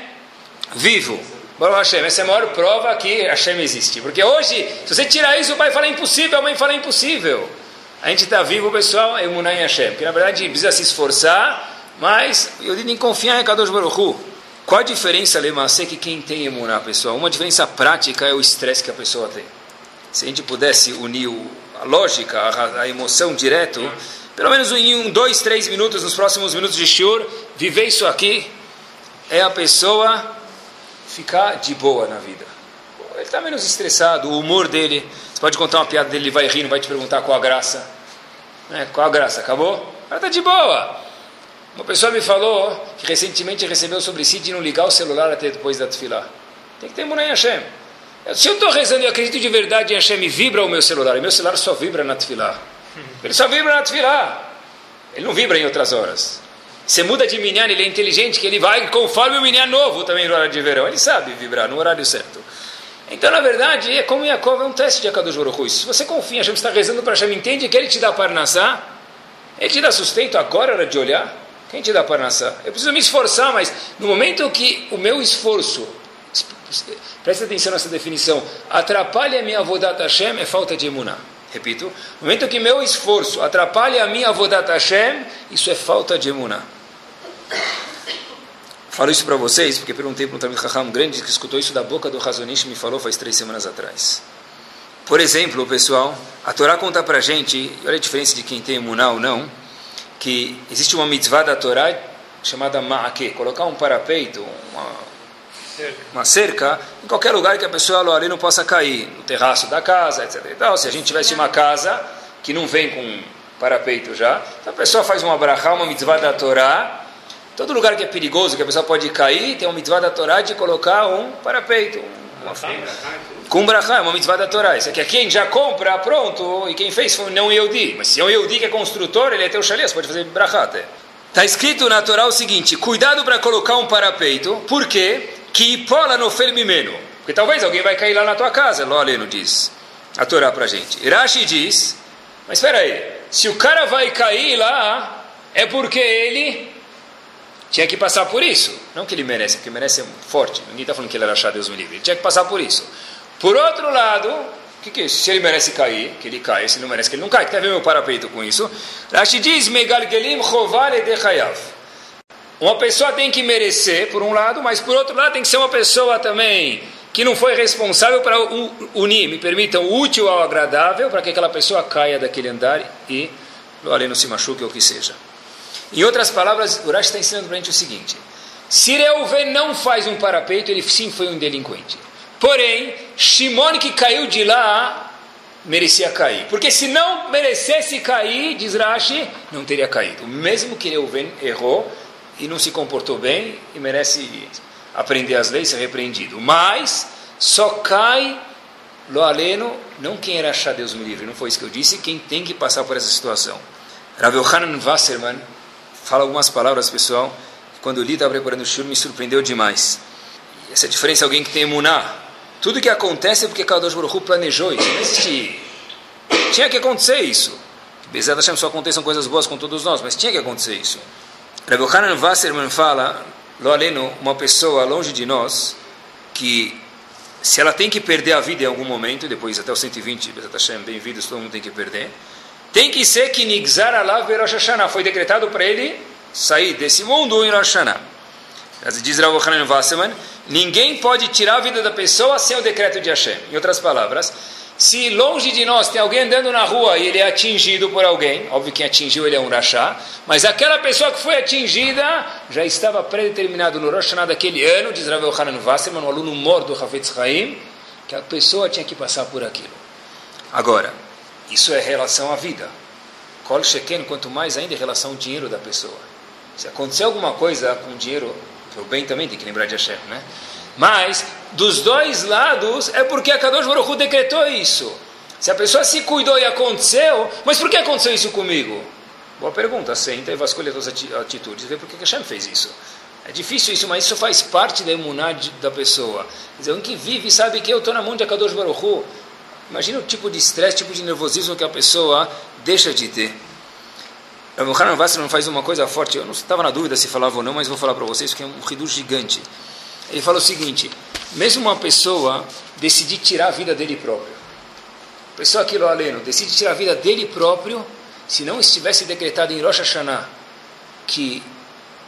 B: Vivo. Baruch Hashem, essa é a maior prova que Hashem existe. Porque hoje, se você tirar isso, o pai fala impossível, a mãe fala impossível. A gente está vivo, pessoal, é Emunah em Hashem. Porque na verdade precisa se esforçar, mas eu digo em confiar em Kadosh Baruch Hu. Qual a diferença, Lemacê, que quem tem Emunah, pessoal? Uma diferença prática é o estresse que a pessoa tem. Se a gente pudesse unir a lógica, a, emoção direto, pelo menos em um, dois, três minutos, nos próximos minutos de shiur, viver isso aqui, é a pessoa ficar de boa na vida. Ele está menos estressado, o humor dele você pode contar uma piada dele, ele vai rir, não vai te perguntar qual a graça. Né? Qual a graça? Acabou? Ela está de boa. Uma pessoa me falou que recentemente recebeu sobre si de não ligar o celular até depois da tefilá. Tem que ter Munay Hashem. Se eu estou rezando e acredito de verdade em Hashem, vibra o meu celular. E meu celular só vibra na tefilá. Ele só vibra na tefilá. Ele não vibra em outras horas. Você muda de minyan, ele é inteligente, que ele vai conforme o minyan novo também no horário de verão. Ele sabe vibrar no horário certo. Então, na verdade, é como Yaakov, é um teste de Akadosh Baruch Se você confia, Hashem está rezando para Hashem, entende que Ele te dá parnassá, Ele te dá sustento, agora hora de olhar, quem te dá parnassá? Eu preciso me esforçar, mas no momento que o meu esforço, preste atenção nessa definição, atrapalha a minha avodat Hashem, é falta de emuná. Repito, no momento que meu esforço atrapalha a minha avodat Hashem, isso é falta de emuná. Falo isso para vocês porque perguntei para um Talmud Raham grande que escutou isso da boca do Razonish e me falou faz três semanas atrás. Por exemplo, pessoal, a Torá conta para a gente, olha a diferença de quem tem emuná ou não, que existe uma mitzvah da Torá chamada ma'ake, colocar um parapeito, uma, uma cerca, em qualquer lugar que a pessoa ali não possa cair, no terraço da casa, etc. Então, se a gente tivesse uma casa que não vem com parapeito já, então a pessoa faz uma brachá, uma mitzvah da Torá, Todo lugar que é perigoso, que a pessoa pode cair, tem uma mitzvah da Torá de colocar um parapeito, um, Com, a... com brachá, é uma mitzvah da Torá. Isso aqui é quem já compra, pronto, e quem fez foi não Yehudi. Mas se é um Yehudi que é construtor, ele é teu chalé, você pode fazer brachá até. Está escrito na Torá o seguinte, cuidado para colocar um parapeito, por quê? Que pola no felmimeno. Porque talvez alguém vai cair lá na tua casa, Loleno diz. A Torá para gente. Irashi diz, mas espera aí, se o cara vai cair lá, é porque ele tinha que passar por isso. Não que ele merece, porque merece forte. Ninguém está falando que ele era achado, Deus me livre. Ele tinha que passar por isso. Por outro lado, que, que é isso? Se ele merece cair, que ele cai. Se ele não merece, que ele não cai. Que tem a ver meu parapeito com isso? Rashi diz, Megalgelim Chovale de Hayav. Uma pessoa tem que merecer, por um lado, mas por outro lado tem que ser uma pessoa também que não foi responsável para unir, me permitam, o útil ao agradável, para que aquela pessoa caia daquele andar e ali não se machuque ou o que seja. Em outras palavras, o Rashi está ensinando para a gente o seguinte: se Reuven não faz um parapeito, ele sim foi um delinquente. Porém, Shimon que caiu de lá, merecia cair. Porque se não merecesse cair, diz Rashi, não teria caído. Mesmo que Reuven errou e não se comportou bem e merece aprender as leis, ser repreendido. Mas só cai lo aleno, não quem era achar Deus me livre, não foi isso que eu disse, quem tem que passar por essa situação. Rav Yohanan Wasserman fala algumas palavras, pessoal, que quando li, estava preparando o shur, me surpreendeu demais. Essa diferença é alguém que tem emuná. Tudo que acontece é porque Kadosh Baruch Hu planejou isso. Não existe... Tinha que acontecer isso. Bezerra Hashem só aconteçam coisas boas com todos nós, mas tinha que acontecer isso. Rabbi Hanan Wasserman fala, lo aleno, uma pessoa longe de nós, que se ela tem que perder a vida em algum momento, depois até os 120, Bezerra Hashem, bem-vindos, todo mundo tem que perder, tem que ser que Nigzar Alav Rosh Hashanah. Foi decretado para ele sair desse mundo em Rosh Hashanah. Diz Rav Hanan ninguém pode tirar a vida da pessoa sem o decreto de Hashem. Em outras palavras, se longe de nós tem alguém andando na rua e ele é atingido por alguém, óbvio que quem atingiu ele é um rachá, mas aquela pessoa que foi atingida já estava predeterminado no Rosh Hashanah daquele ano, diz Rav Hanan Wasserman, um aluno morto do Hafetz Haim, que a pessoa tinha que passar por aquilo. Agora, isso é relação à vida. Kol Sheken, quanto mais ainda em relação ao dinheiro da pessoa. Se acontecer alguma coisa com dinheiro, o bem também tem que lembrar de Hashem, né? Mas, dos dois lados, é porque a Kadosh Baruch decretou isso. Se a pessoa se cuidou e aconteceu, mas por que aconteceu isso comigo? Boa pergunta, senta e vasculha suas atitudes e vê por que Hashem fez isso. É difícil isso, mas isso faz parte da imunidade da pessoa. Quer dizer, um que vive sabe que eu estou na mão de Akadosh Baruch. Imagina o tipo de estresse, tipo de nervosismo que a pessoa deixa de ter. O Hanan não faz uma coisa forte, eu não estava na dúvida se falava ou não, mas vou falar para vocês que é um ridu gigante. Ele fala o seguinte: mesmo uma pessoa decidir tirar a vida dele próprio, a pessoa aqui, Aleno, decide tirar a vida dele próprio, se não estivesse decretado em Rosh Hashanah que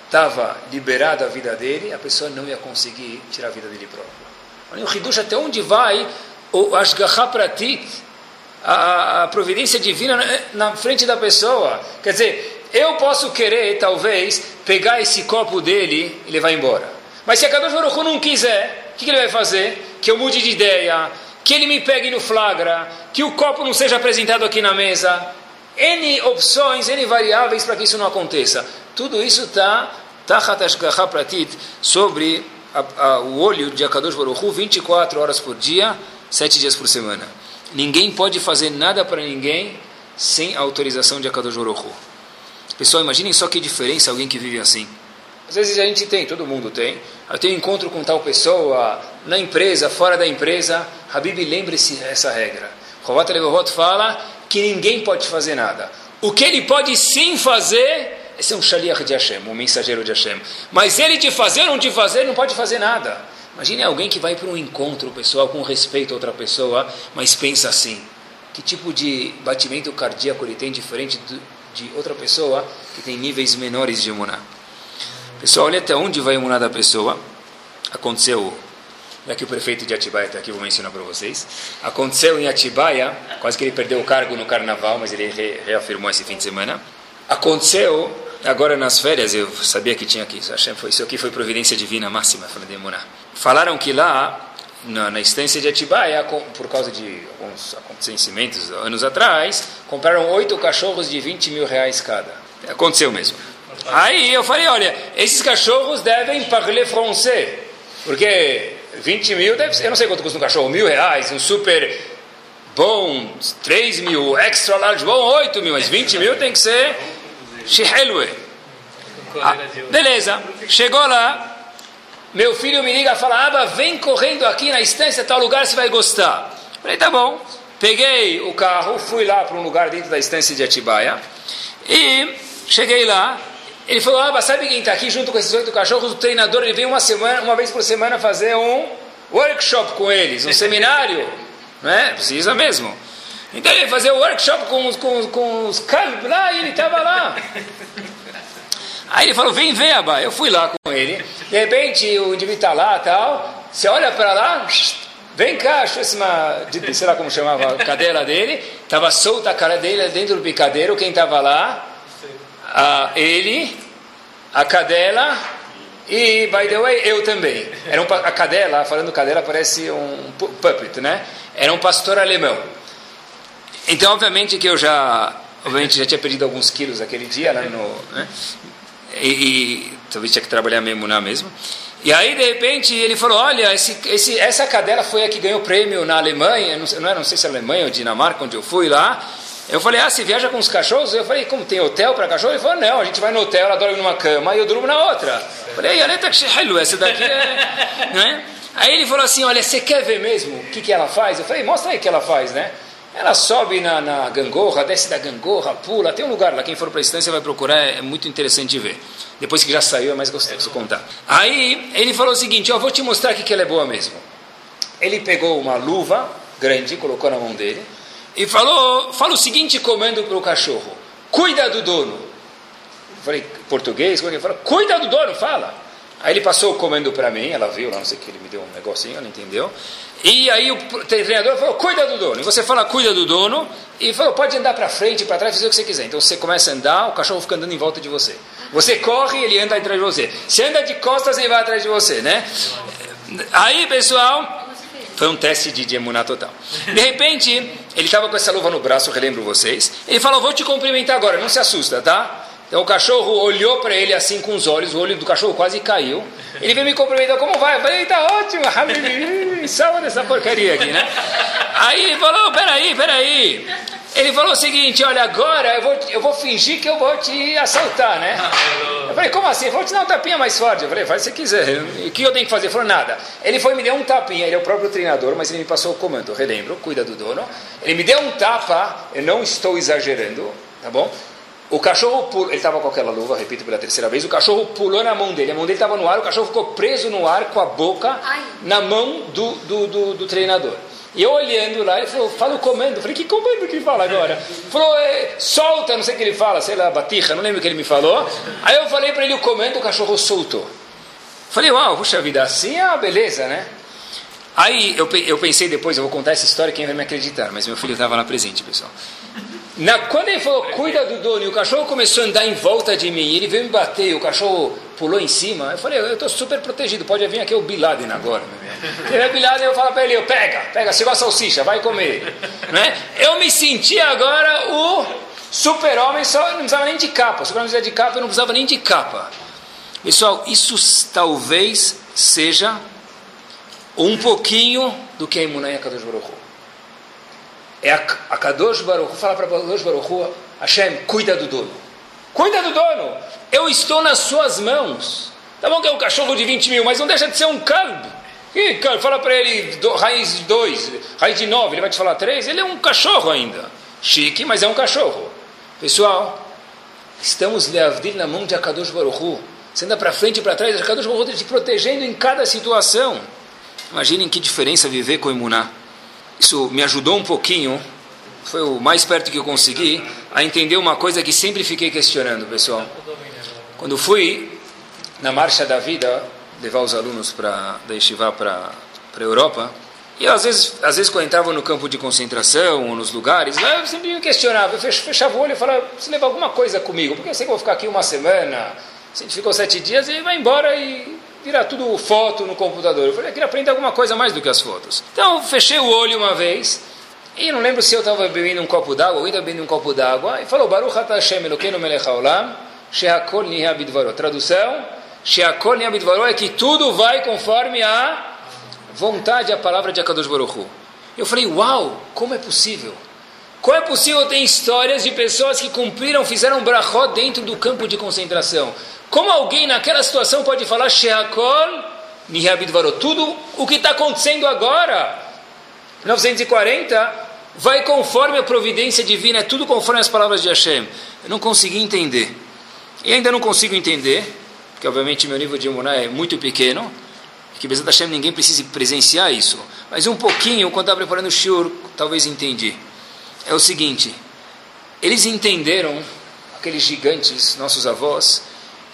B: estava liberada a vida dele, a pessoa não ia conseguir tirar a vida dele próprio. Olha o Hidush até onde vai o Ashgaha Pratit, a, a providência divina na frente da pessoa. Quer dizer, eu posso querer, talvez, pegar esse copo dele e levar embora. Mas se a Kadosh Baruch não quiser, o que, que ele vai fazer? Que eu mude de ideia, que ele me pegue no flagra, que o copo não seja apresentado aqui na mesa. N opções, N variáveis para que isso não aconteça. Tudo isso está Pratit sobre a, a, o olho de Akadosh Baruch Hu 24 horas por dia, sete dias por semana. Ninguém pode fazer nada para ninguém sem a autorização de Akadosh Baruch Pessoal, imaginem só que diferença alguém que vive assim. Às vezes a gente tem, todo mundo tem. Eu tenho encontro com tal pessoa, na empresa, fora da empresa. Habib, lembre-se essa regra. Rovat Levavot fala que ninguém pode fazer nada. O que ele pode sim fazer é ser um shaliach de Hashem, um mensageiro de Hashem. Mas ele de fazer ou não de fazer, não pode fazer nada. Imagine alguém que vai para um encontro pessoal com respeito a outra pessoa, mas pensa assim: que tipo de batimento cardíaco ele tem diferente de outra pessoa que tem níveis menores de emuná? Pessoal, olha até onde vai a emuná da pessoa. Aconteceu, já que o prefeito de Atibaia está aqui, vou mencionar para vocês. Aconteceu em Atibaia, quase que ele perdeu o cargo no carnaval, mas ele re reafirmou esse fim de semana. Aconteceu agora nas férias, eu sabia que tinha que Hashem foi isso aqui foi providência divina máxima, falei de emuná. Falaram que lá, na, na estância de Atibaia, por causa de alguns acontecimentos anos atrás, compraram oito cachorros de 20 mil reais cada. Aconteceu mesmo. Aí eu falei, olha, esses cachorros devem parler français, porque 20 mil, deve ser, eu não sei quanto custa um cachorro, mil reais, um super bom, 3 mil, extra large bom, 8 mil, mas 20 mil tem que ser shihelwe. Ah, beleza, chegou lá, meu filho me liga e fala, Aba, vem correndo aqui na estância, tal lugar, você vai gostar. Falei, tá bom. Peguei o carro, fui lá para um lugar dentro da estância de Atibaia, e cheguei lá, ele falou, Aba, sabe quem está aqui junto com esses oito cachorros? O treinador, ele vem uma, semana, uma vez por semana fazer um workshop com eles, um seminário. É? Precisa mesmo. Então ele ia fazer o workshop com, com, com os calvos lá e ele estava lá. Aí ele falou, vem ver, Abba. Eu fui lá com ele. De repente o indivíduo está lá tal. Você olha para lá, vem cá, achou uma, sei lá como chamava, a cadeira dele. Estava solta a cara dele dentro do picadeiro. Quem estava lá? Ah, ele, a cadela e, by the way, eu também. Era um, a cadela, falando cadela, parece um puppet, né? Era um pastor alemão. Então, obviamente que eu já, obviamente já tinha perdido alguns quilos aquele dia, lá no, né? e, e talvez tinha que trabalhar mesmo na mesmo. E aí, de repente, ele falou: Olha, esse, esse, essa cadela foi a que ganhou prêmio na Alemanha, não, não, não sei se é Alemanha ou Dinamarca, onde eu fui lá. Eu falei: Ah, você viaja com os cachorros? Eu falei: Como tem hotel para cachorro? Ele falou: Não, a gente vai no hotel, ela dorme numa cama e eu durmo na outra. Eu falei: Aleta que essa daqui é. Né? Aí ele falou assim: Olha, você quer ver mesmo o que, que ela faz? Eu falei: Mostra aí o que ela faz, né? Ela sobe na, na gangorra, desce da gangorra, pula. Tem um lugar lá, quem for para a estância vai procurar, é muito interessante de ver. Depois que já saiu, é mais gostoso contar. Aí ele falou o seguinte: Eu vou te mostrar que ela é boa mesmo. Ele pegou uma luva grande, colocou na mão dele e falou: Fala o seguinte comando para o cachorro: Cuida do dono. Eu falei: Português? Como é que fala? Cuida do dono, fala. Aí ele passou o comando para mim, ela viu, não sei o que, ele me deu um negocinho, ela entendeu. E aí o treinador falou, cuida do dono. E você fala, cuida do dono, e falou, pode andar para frente, para trás, fazer o que você quiser. Então você começa a andar, o cachorro fica andando em volta de você. Você corre, ele anda atrás de você. Se anda de costas, ele vai atrás de você, né? Aí, pessoal, foi um teste de emuná total. De repente, ele estava com essa luva no braço, relembro vocês. Ele falou, vou te cumprimentar agora, não se assusta, tá? Então o cachorro olhou para ele assim com os olhos, o olho do cachorro quase caiu. Ele veio me cumprimentar, como vai? Eu falei, tá ótimo, salva dessa porcaria aqui, né? Aí ele falou, peraí, peraí. Ele falou o seguinte, olha, agora eu vou, eu vou fingir que eu vou te assaltar, né? Eu falei, como assim? Ele falou, te dar um tapinha mais forte. Eu falei, faz se quiser. O que eu tenho que fazer? Ele falou, nada. Ele foi me deu um tapinha, ele é o próprio treinador, mas ele me passou o comando, relembro, cuida do dono. Ele me deu um tapa, eu não estou exagerando, tá bom? O cachorro pulou, ele estava com aquela luva, repito pela terceira vez, o cachorro pulou na mão dele, a mão dele estava no ar, o cachorro ficou preso no ar com a boca Ai. na mão do, do, do, do, treinador. E eu olhando lá, ele falou, fala o comando. Eu falei, que comando que ele fala agora? Falou, é, solta, não sei o que ele fala, sei lá, batirra, não lembro o que ele me falou. Aí eu falei para ele o comando, o cachorro soltou. Falei, uau, puxa vida, assim, ah, beleza, né? Aí eu, eu pensei depois, eu vou contar essa história, quem vai me acreditar, mas meu filho estava lá presente, pessoal. Na, quando ele falou, cuida do dono, e o cachorro começou a andar em volta de mim, ele veio me bater, o cachorro pulou em cima, eu falei, eu estou super protegido, pode vir aqui o Bin Laden agora. Ele é Bin Laden, eu falo para ele, pega, pega, você gosta de salsicha, vai comer. Né? Eu me senti agora o super-homem, só não precisava nem de capa, o de capa, eu não precisava nem de capa. Pessoal, isso talvez seja um pouquinho do que é Imunai Kadosh Baruch é a, Kadosh Baruch fala para Kadosh Baruch Hashem, cuida do dono. Cuida do dono. Eu estou nas suas mãos. Tá bom que é um cachorro de 20 mil, mas não deixa de ser um calvo. E, fala para ele do, raiz de 2, raiz de 9, ele vai te falar 3. Ele é um cachorro ainda. Chique, mas é um cachorro. Pessoal, estamos leavdir na mão de Akadosh Baruch Você anda para frente e para trás, Akadosh Baruch te protegendo em cada situação. Imaginem que diferença viver com Emuná. Isso me ajudou um pouquinho, foi o mais perto que eu consegui, a entender uma coisa que sempre fiquei questionando, pessoal. Quando fui na Marcha da Vida, levar os alunos pra, da Yeshiva para a Europa, e às vezes, às vezes quando entrava no campo de concentração ou nos lugares, eu sempre me questionava, eu fechava o olho e falava, você leva alguma coisa comigo, porque eu sei que vou ficar aqui uma semana, se a gente ficou sete dias, e vai embora e virar tudo foto no computador. Eu falei, eu queria aprender alguma coisa mais do que as fotos. Então, fechei o olho uma vez, e não lembro se eu estava bebendo um copo d'água, ou ainda bebendo um copo d'água, e falou, Baruch Ata Hashem Elokeinu melech haolam, she'akol niha bidvaro. Tradução, she'akol niha bidvaro é que tudo vai conforme a vontade a palavra de Akadosh Baruch Hu. Eu falei, uau, como é possível? Como é possível ter histórias de pessoas que cumpriram, fizeram brachot dentro do campo de concentração? Como alguém naquela situação pode falar Sheakol Nihabidvarot? Tudo o que está acontecendo agora, 940, vai conforme a providência divina, é tudo conforme as palavras de Hashem. Eu não consegui entender. E ainda não consigo entender, porque obviamente meu nível de imuná é muito pequeno, que Bezat Hashem ninguém precise presenciar isso. Mas um pouquinho, quando estava preparando o shiur, talvez entendi. É o seguinte, eles entenderam, aqueles gigantes, nossos avós,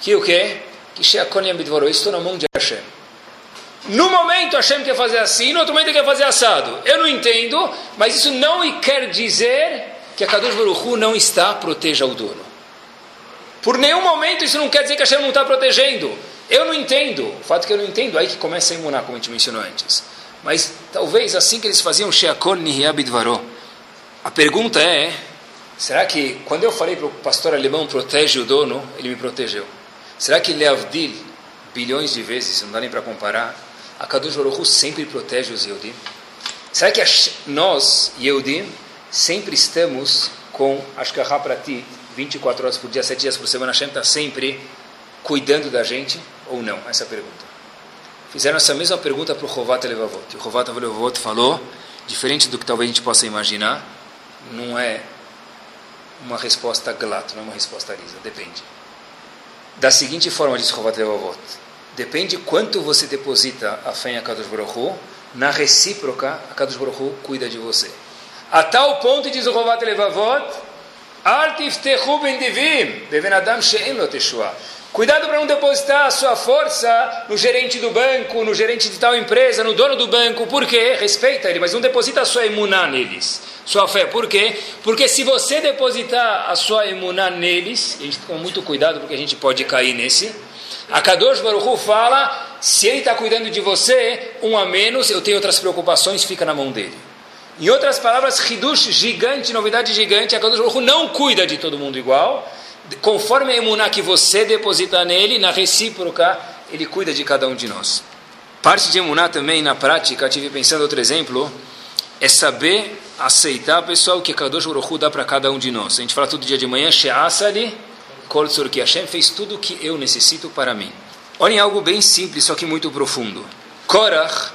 B: que o quê? Que Sheakon Yamidvoro, estou na mão de Hashem. No momento Hashem quer fazer assim, no outro momento ele quer fazer assado. Eu não entendo, mas isso não quer dizer que a Kadosh Baruch Hu não está proteja o dono. Por nenhum momento isso não quer dizer que Hashem não está protegendo. Eu não entendo. O fato que eu não entendo, aí que começa a imunar, como a gente mencionou antes. Mas talvez assim que eles faziam Sheakon Nihiabidvaro. A pergunta é, será que quando eu falei para o pastor alemão protege o dono, ele me protegeu? Será que Leavdil, bilhões de vezes, não dá nem para comparar, a Kadosh Baruch sempre protege os Yehudim? Será que nós, Yehudim, sempre estamos com Ashkahá Pratit, 24 horas por dia, 7 dias por semana, Hashem está sempre cuidando da gente ou não? Essa é a pergunta. Fizeram essa mesma pergunta para o Rovat Levavot. O Rovat Levavot falou, diferente do que talvez a gente possa imaginar, não é uma resposta glato, não é uma resposta lisa, depende. Da seguinte forma, diz Rovat Levavot, Depende quanto você deposita a fé em Akadosh Baruch na recíproca, Akadosh Baruch cuida de você. A tal ponto, diz o Rovat Levavot, Artiftechu ben divim, bevenadam she'en lo teshua. Cuidado para não depositar a sua força no gerente do banco, no gerente de tal empresa, no dono do banco. Por quê? Respeita ele, mas não deposita a sua emuná neles. Sua fé. Por quê? Porque se você depositar a sua emuná neles, a gente tem muito cuidado porque a gente pode cair nesse a Kadosh Baruchu fala: se ele está cuidando de você, um a menos, eu tenho outras preocupações, fica na mão dele. Em outras palavras, Hidush gigante, novidade gigante, a Kadosh Baruchu não cuida de todo mundo igual. Conforme a emuná que você deposita nele, na recíproca, ele cuida de cada um de nós. Parte de emuná também, na prática, tive pensando outro exemplo, é saber aceitar, pessoal, o que Kadosh Baruchu dá para cada um de nós. A gente fala todo dia de manhã, She'asali, Kol que Hashem fez tudo o que eu necessito para mim. Olhem algo bem simples, só que muito profundo. Korach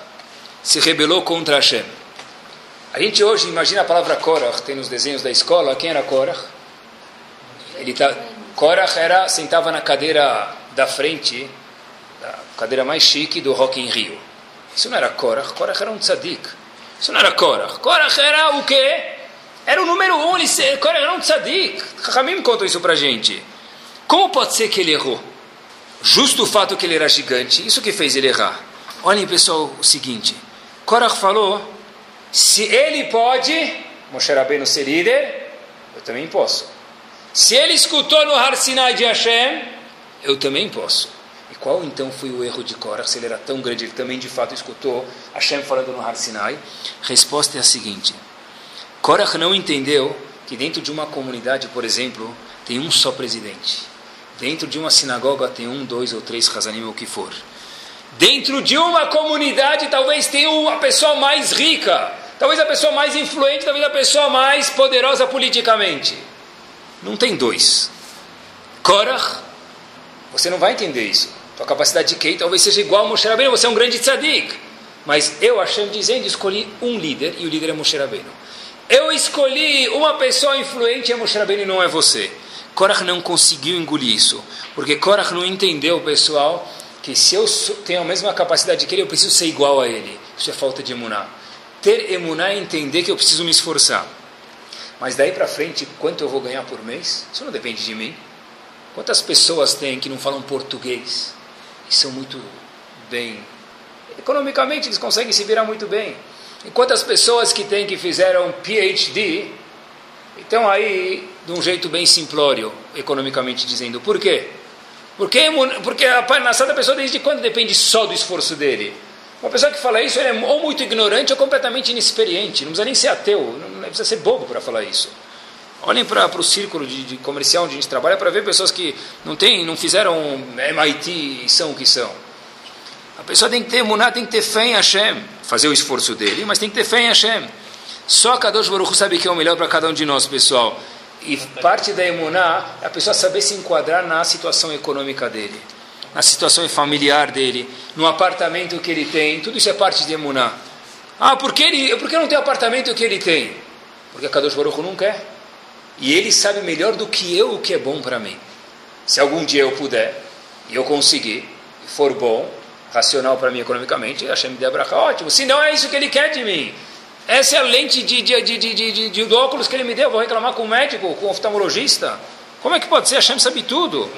B: se rebelou contra Hashem. A gente hoje imagina a palavra Korach, tem nos desenhos da escola, quem era Korach? Ele tá, Korach era, sentava na cadeira da frente, a cadeira mais chique do Rock in Rio. Isso não era Korach, Korach era um tzadik. Isso não era Korach. Korach era o quê? Era o número um, ele, Korach era um tzadik. Ramim contou isso pra gente. Como pode ser que ele errou? Justo o fato que ele era gigante, isso que fez ele errar. Olhem, pessoal, o seguinte: Korach falou, se ele pode, Moshe Rabbeinu ser líder, eu também posso. Se ele escutou no Har Sinai de Hashem, eu também posso. E qual então foi o erro de Korach? Se ele era tão grande, ele também de fato escutou Hashem falando no Har Sinai? Resposta é a seguinte: Korach não entendeu que dentro de uma comunidade, por exemplo, tem um só presidente. Dentro de uma sinagoga tem um, dois ou três Hazanim, o que for. Dentro de uma comunidade talvez tenha a pessoa mais rica, talvez a pessoa mais influente, talvez a pessoa mais poderosa politicamente. Não tem dois. Korach, você não vai entender isso. Tua capacidade de Kei talvez seja igual a Moshe Rabbeinu, você é um grande tzadik. Mas eu, Hashem, dizendo, escolhi um líder, e o líder é Moshe Rabbeinu. Eu escolhi uma pessoa influente, e Moshe Rabbeinu não é você. Korach não conseguiu engolir isso, porque Korach não entendeu, pessoal, que se eu tenho a mesma capacidade que ele, eu preciso ser igual a ele. Isso é falta de emuná. Ter emuná é entender que eu preciso me esforçar. Mas daí para frente, quanto eu vou ganhar por mês? Isso não depende de mim. Quantas pessoas tem que não falam português e são muito bem economicamente eles conseguem se virar muito bem. E quantas pessoas que têm que fizeram PhD então aí, de um jeito bem simplório, economicamente dizendo. Por quê? Porque, porque a parnassá da pessoa desde quando depende só do esforço dele? Uma pessoa que fala isso, é ou muito ignorante ou completamente inexperiente. Não precisa nem ser ateu, não precisa ser bobo para falar isso. Olhem para o círculo de, de, comercial onde a gente trabalha para ver pessoas que não, tem, não fizeram MIT e são o que são. A pessoa tem que ter emuná, tem que ter fé em Hashem, fazer o esforço dele, mas tem que ter fé em Hashem. Só Kadosh Baruch sabe que é o melhor para cada um de nós, pessoal. E parte da emuná é a pessoa saber se enquadrar na situação econômica dele, na situação familiar dele, no apartamento que ele tem. Tudo isso é parte de emuná. Ah, por que, ele, por que não tem o apartamento que ele tem? Porque a Kadosh Baruch não quer. E ele sabe melhor do que eu o que é bom para mim. Se algum dia eu puder, e eu conseguir, e for bom, racional para mim economicamente, Hashem me dê ótimo. Se não é isso que ele quer de mim. Essa é a lente de, de, de, de, de, de, óculos que ele me deu. Eu vou reclamar com o médico, com o oftalmologista. Como é que pode ser? Hashem sabe tudo.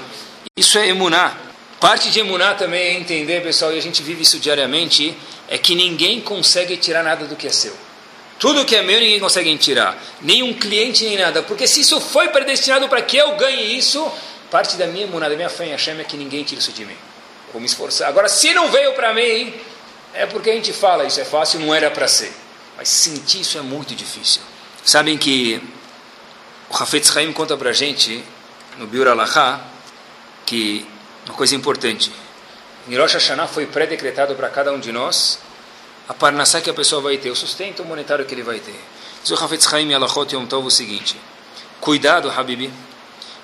B: Isso é emuná. Parte de emuná também é entender, pessoal, e a gente vive isso diariamente, é que ninguém consegue tirar nada do que é seu. Tudo que é meu ninguém consegue tirar. Nem um cliente, nem nada. Porque se isso foi predestinado para que eu ganhe isso, parte da minha emuná, da minha fé em Hashem é que ninguém tira isso de mim. Vou me esforçar. Agora, se não veio para mim, é porque a gente fala, isso é fácil, não era para ser. Mas sentir isso é muito difícil. Sabem que o Hafetz Haim conta para gente, no Biur Alahá, que uma coisa importante. Em Rosh Hashanah foi pré-decretado para cada um de nós a parnassá que a pessoa vai ter, o sustento monetário que ele vai ter. Diz o Hafetz Haim Alachot Yom Tov o seguinte, cuidado, Habibi,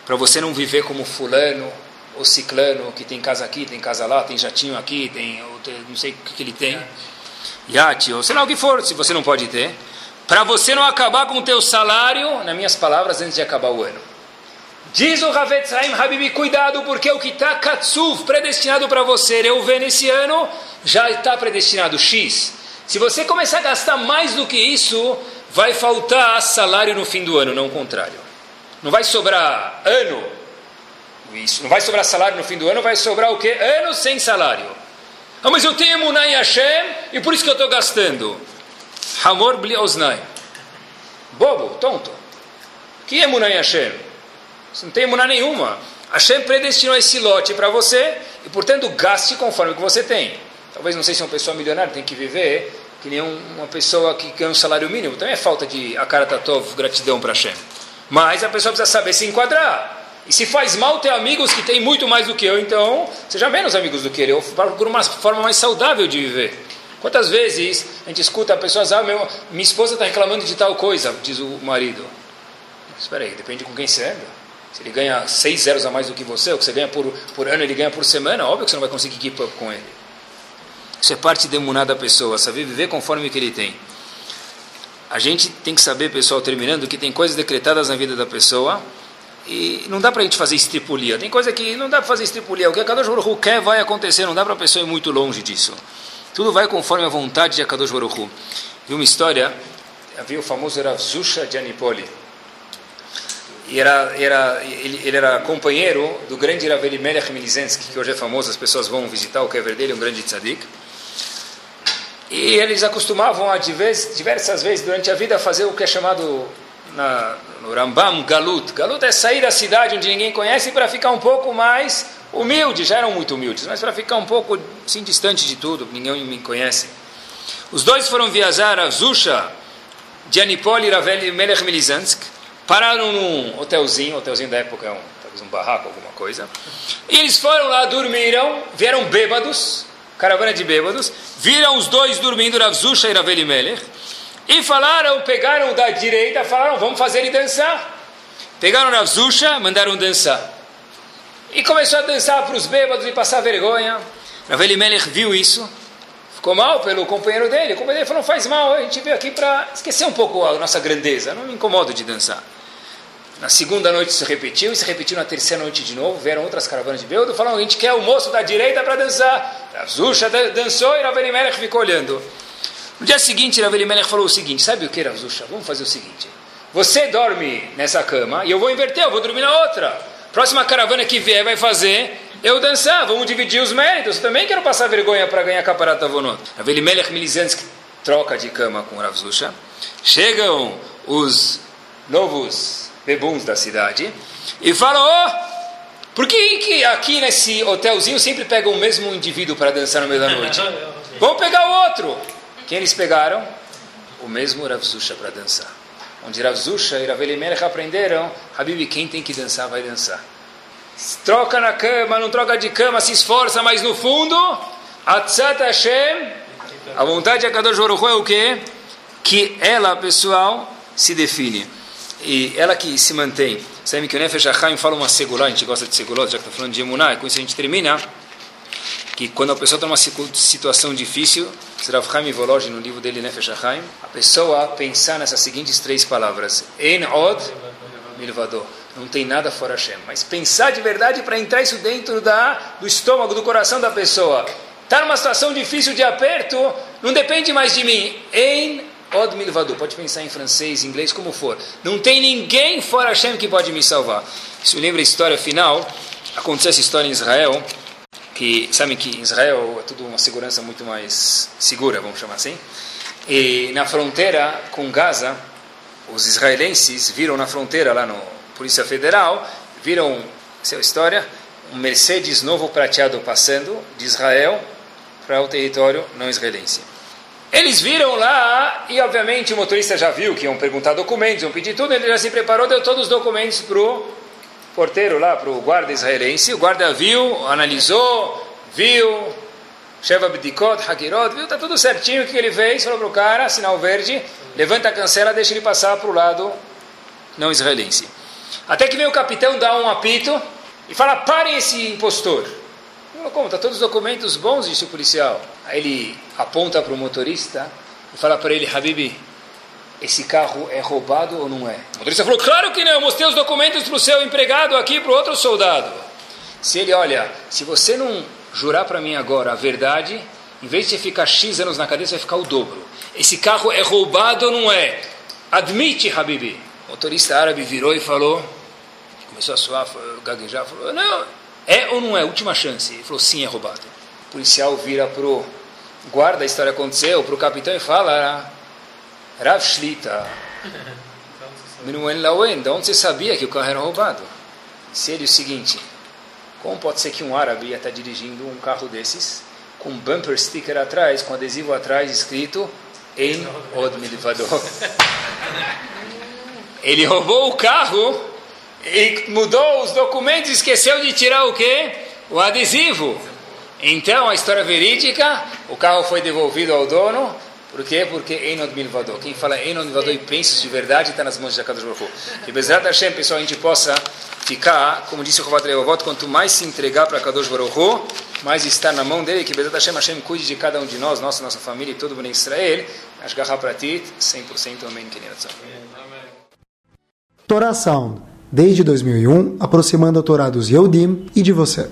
B: para você não viver como fulano ou ciclano, que tem casa aqui, tem casa lá, tem jatinho aqui, tem não sei o que, que ele tem iate, ou sei lá o que for, se você não pode ter, para você não acabar com o teu salário, nas minhas palavras, antes de acabar o ano. Diz o Ravetz Haim Habibi, cuidado, porque o que está Katsuf, predestinado para você, eu ver nesse ano, já está predestinado X. Se você começar a gastar mais do que isso, vai faltar salário no fim do ano, não o contrário. Não vai sobrar ano, isso, não vai sobrar salário no fim do ano, vai sobrar o quê? Ano sem salário. Ah, mas eu tenho em Hashem e por isso que eu estou gastando. Hamor bli oznai. Bobo, tonto. Que emuná em Hashem? Você não tem emuná nenhuma. Hashem predestinou esse lote para você e, portanto, gaste conforme o que você tem. Talvez, não sei se uma pessoa milionária tem que viver que nem uma pessoa que ganha um salário mínimo. Também é falta de akaratatov, gratidão para Hashem. Mas a pessoa precisa saber se enquadrar. E se faz mal ter amigos que têm muito mais do que eu, então seja menos amigos do que ele. Eu procuro uma forma mais saudável de viver. Quantas vezes a gente escuta pessoas, ah, meu, minha esposa está reclamando de tal coisa, diz o marido. Espera aí, depende com quem você anda. Se ele ganha seis zeros a mais do que você, o que você ganha por, por ano, ele ganha por semana, óbvio que você não vai conseguir keep up com ele. Isso é parte demunada da pessoa, saber viver conforme o que ele tem. A gente tem que saber, pessoal, terminando, que tem coisas decretadas na vida da pessoa e não dá para a gente fazer estripulia. Tem coisa que não dá para fazer estripulia. O que a Kadosh Baruch quer vai acontecer. Não dá para a pessoa ir muito longe disso. Tudo vai conforme a vontade de Akadosh Baruch. Vi uma história, havia o famoso Rav Zusha de Anipoli. E era, era, ele, ele, era companheiro do grande Rav Elimelech Milizensky, que hoje é famoso, as pessoas vão visitar o kever dele, um grande tzadik. E eles acostumavam a diversas vezes durante a vida fazer o que é chamado na, no Rambam Galut. Galut é sair da cidade onde ninguém conhece para ficar um pouco mais humilde. Já eram muito humildes, mas para ficar um pouco assim, distante de tudo, ninguém me conhece. Os dois foram viajar a Zusha, de Anipol e Melech Milizansk. Pararam num hotelzinho, hotelzinho da época é um, talvez um barraco, alguma coisa. E eles foram lá, dormiram, vieram bêbados, caravana de bêbados, viram os dois dormindo, Rav Zusha e Ravel Melech. E falaram, pegaram da direita, falaram, vamos fazer ele dançar. Pegaram na Zusha, mandaram dançar. E começou a dançar para os bêbados e passar vergonha. Rav Elimelech viu isso, ficou mal pelo companheiro dele. O companheiro dele falou, faz mal, a gente veio aqui para esquecer um pouco a nossa grandeza, não me incomodo de dançar. Na segunda noite se repetiu, e se repetiu na terceira noite de novo, vieram outras caravanas de bêbado, falaram, a gente quer o moço da direita para dançar. Zusha dançou e Rav Elimelech ficou olhando. No dia seguinte, Rav Elimelech falou o seguinte, sabe o que, Zusha? Vamos fazer o seguinte, você dorme nessa cama e eu vou inverter, eu vou dormir na outra. Próxima caravana que vier vai fazer eu dançar, vamos dividir os méritos. Eu também quero passar vergonha para ganhar caparata vonot. Rav Elimelech Milizansky troca de cama com Rav. Chegam os novos bebuns da cidade e falam, oh, por que, que aqui nesse hotelzinho sempre pegam o mesmo indivíduo para dançar no meio da noite? Vamos pegar o outro. Quem eles pegaram? O mesmo Rav Zusha para dançar. Onde Rav Zusha e Rav Elimelech aprenderam, Habib, quem tem que dançar, vai dançar. Troca na cama, não troca de cama, se esforça, mas no fundo, Atzat Hashem, a vontade de Akadosh Baruch é o quê? Que ela, pessoal, se define. E ela que se mantém. Sabe que o Nefesh HaChaim fala uma segulá, a gente gosta de segulá, já que está falando de emuná, e com isso a gente termina, que quando a pessoa está numa situação difícil, Rav Chaim Voloj, no livro dele Nefesh HaChaim, a pessoa pensar nessas seguintes três palavras, En Od Milvador, não tem nada fora Hashem, mas pensar de verdade para entrar isso dentro da, do estômago, do coração da pessoa, está numa situação difícil de aperto, não depende mais de mim, En Od Milvador, pode pensar em francês, inglês, como for, não tem ninguém fora Hashem que pode me salvar. Isso lembra a história final, aconteceu essa história em Israel, que sabem que em Israel é tudo uma segurança muito mais segura, vamos chamar assim. E na fronteira com Gaza, os israelenses viram na fronteira lá no Polícia Federal, viram, essa é a história, um Mercedes novo prateado passando de Israel para o território não israelense. Eles viram lá e, obviamente, o motorista já viu que iam perguntar documentos, iam pedir tudo, ele já se preparou, deu todos os documentos para o porteiro lá, para o guarda israelense, o guarda viu, analisou, viu, Sheva Bidikot, Hakirot, viu, está tudo certinho o que ele fez, falou para o cara, sinal verde, levanta a cancela, deixa ele passar para o lado não israelense. Até que vem o capitão, dá um apito e fala, parem esse impostor. Falou, como, está todos os documentos bons, disse o policial. Aí ele aponta para o motorista e fala para ele, Habibi, esse carro é roubado ou não é? O motorista falou, claro que não, eu mostrei os documentos para o seu empregado aqui, para o outro soldado. Se ele, olha, se você não jurar para mim agora a verdade, em vez de ficar X anos na cadeia, você vai ficar o dobro. Esse carro é roubado ou não é? Admite, Habibi. O motorista árabe virou e falou, começou a suar, gaguejar, falou, não, é ou não é? Última chance. Ele falou, sim, é roubado. O policial vira pro guarda, a história aconteceu, pro capitão e fala, Rav Shlita, Lawen, de onde você sabia que o carro era roubado? Se ele o seguinte, como pode ser que um árabe ia estar dirigindo um carro desses, com um bumper sticker atrás, com adesivo atrás escrito em Od Milvador? Ele roubou o carro e mudou os documentos, esqueceu de tirar o quê? O adesivo. Então, a história verídica, o carro foi devolvido ao dono, por quê? Porque Enod Milvador. Quem fala Enod Milvador e pensa de verdade está nas mãos de Akadosh Baruch Que Bezerra Hashem, pessoal, a gente possa ficar, como disse o Chovat Levavot, quanto mais se entregar para Kadosh Baruch mais está na mão dele, que Bezerra Hashem, Hashem cuide de cada um de nós, nossa, nossa família e todo mundo em Israel. Ashgaha Pratit, 100% Amém.
A: Torá Sound, desde 2001, aproximando a Torá dos Yehudim e de você.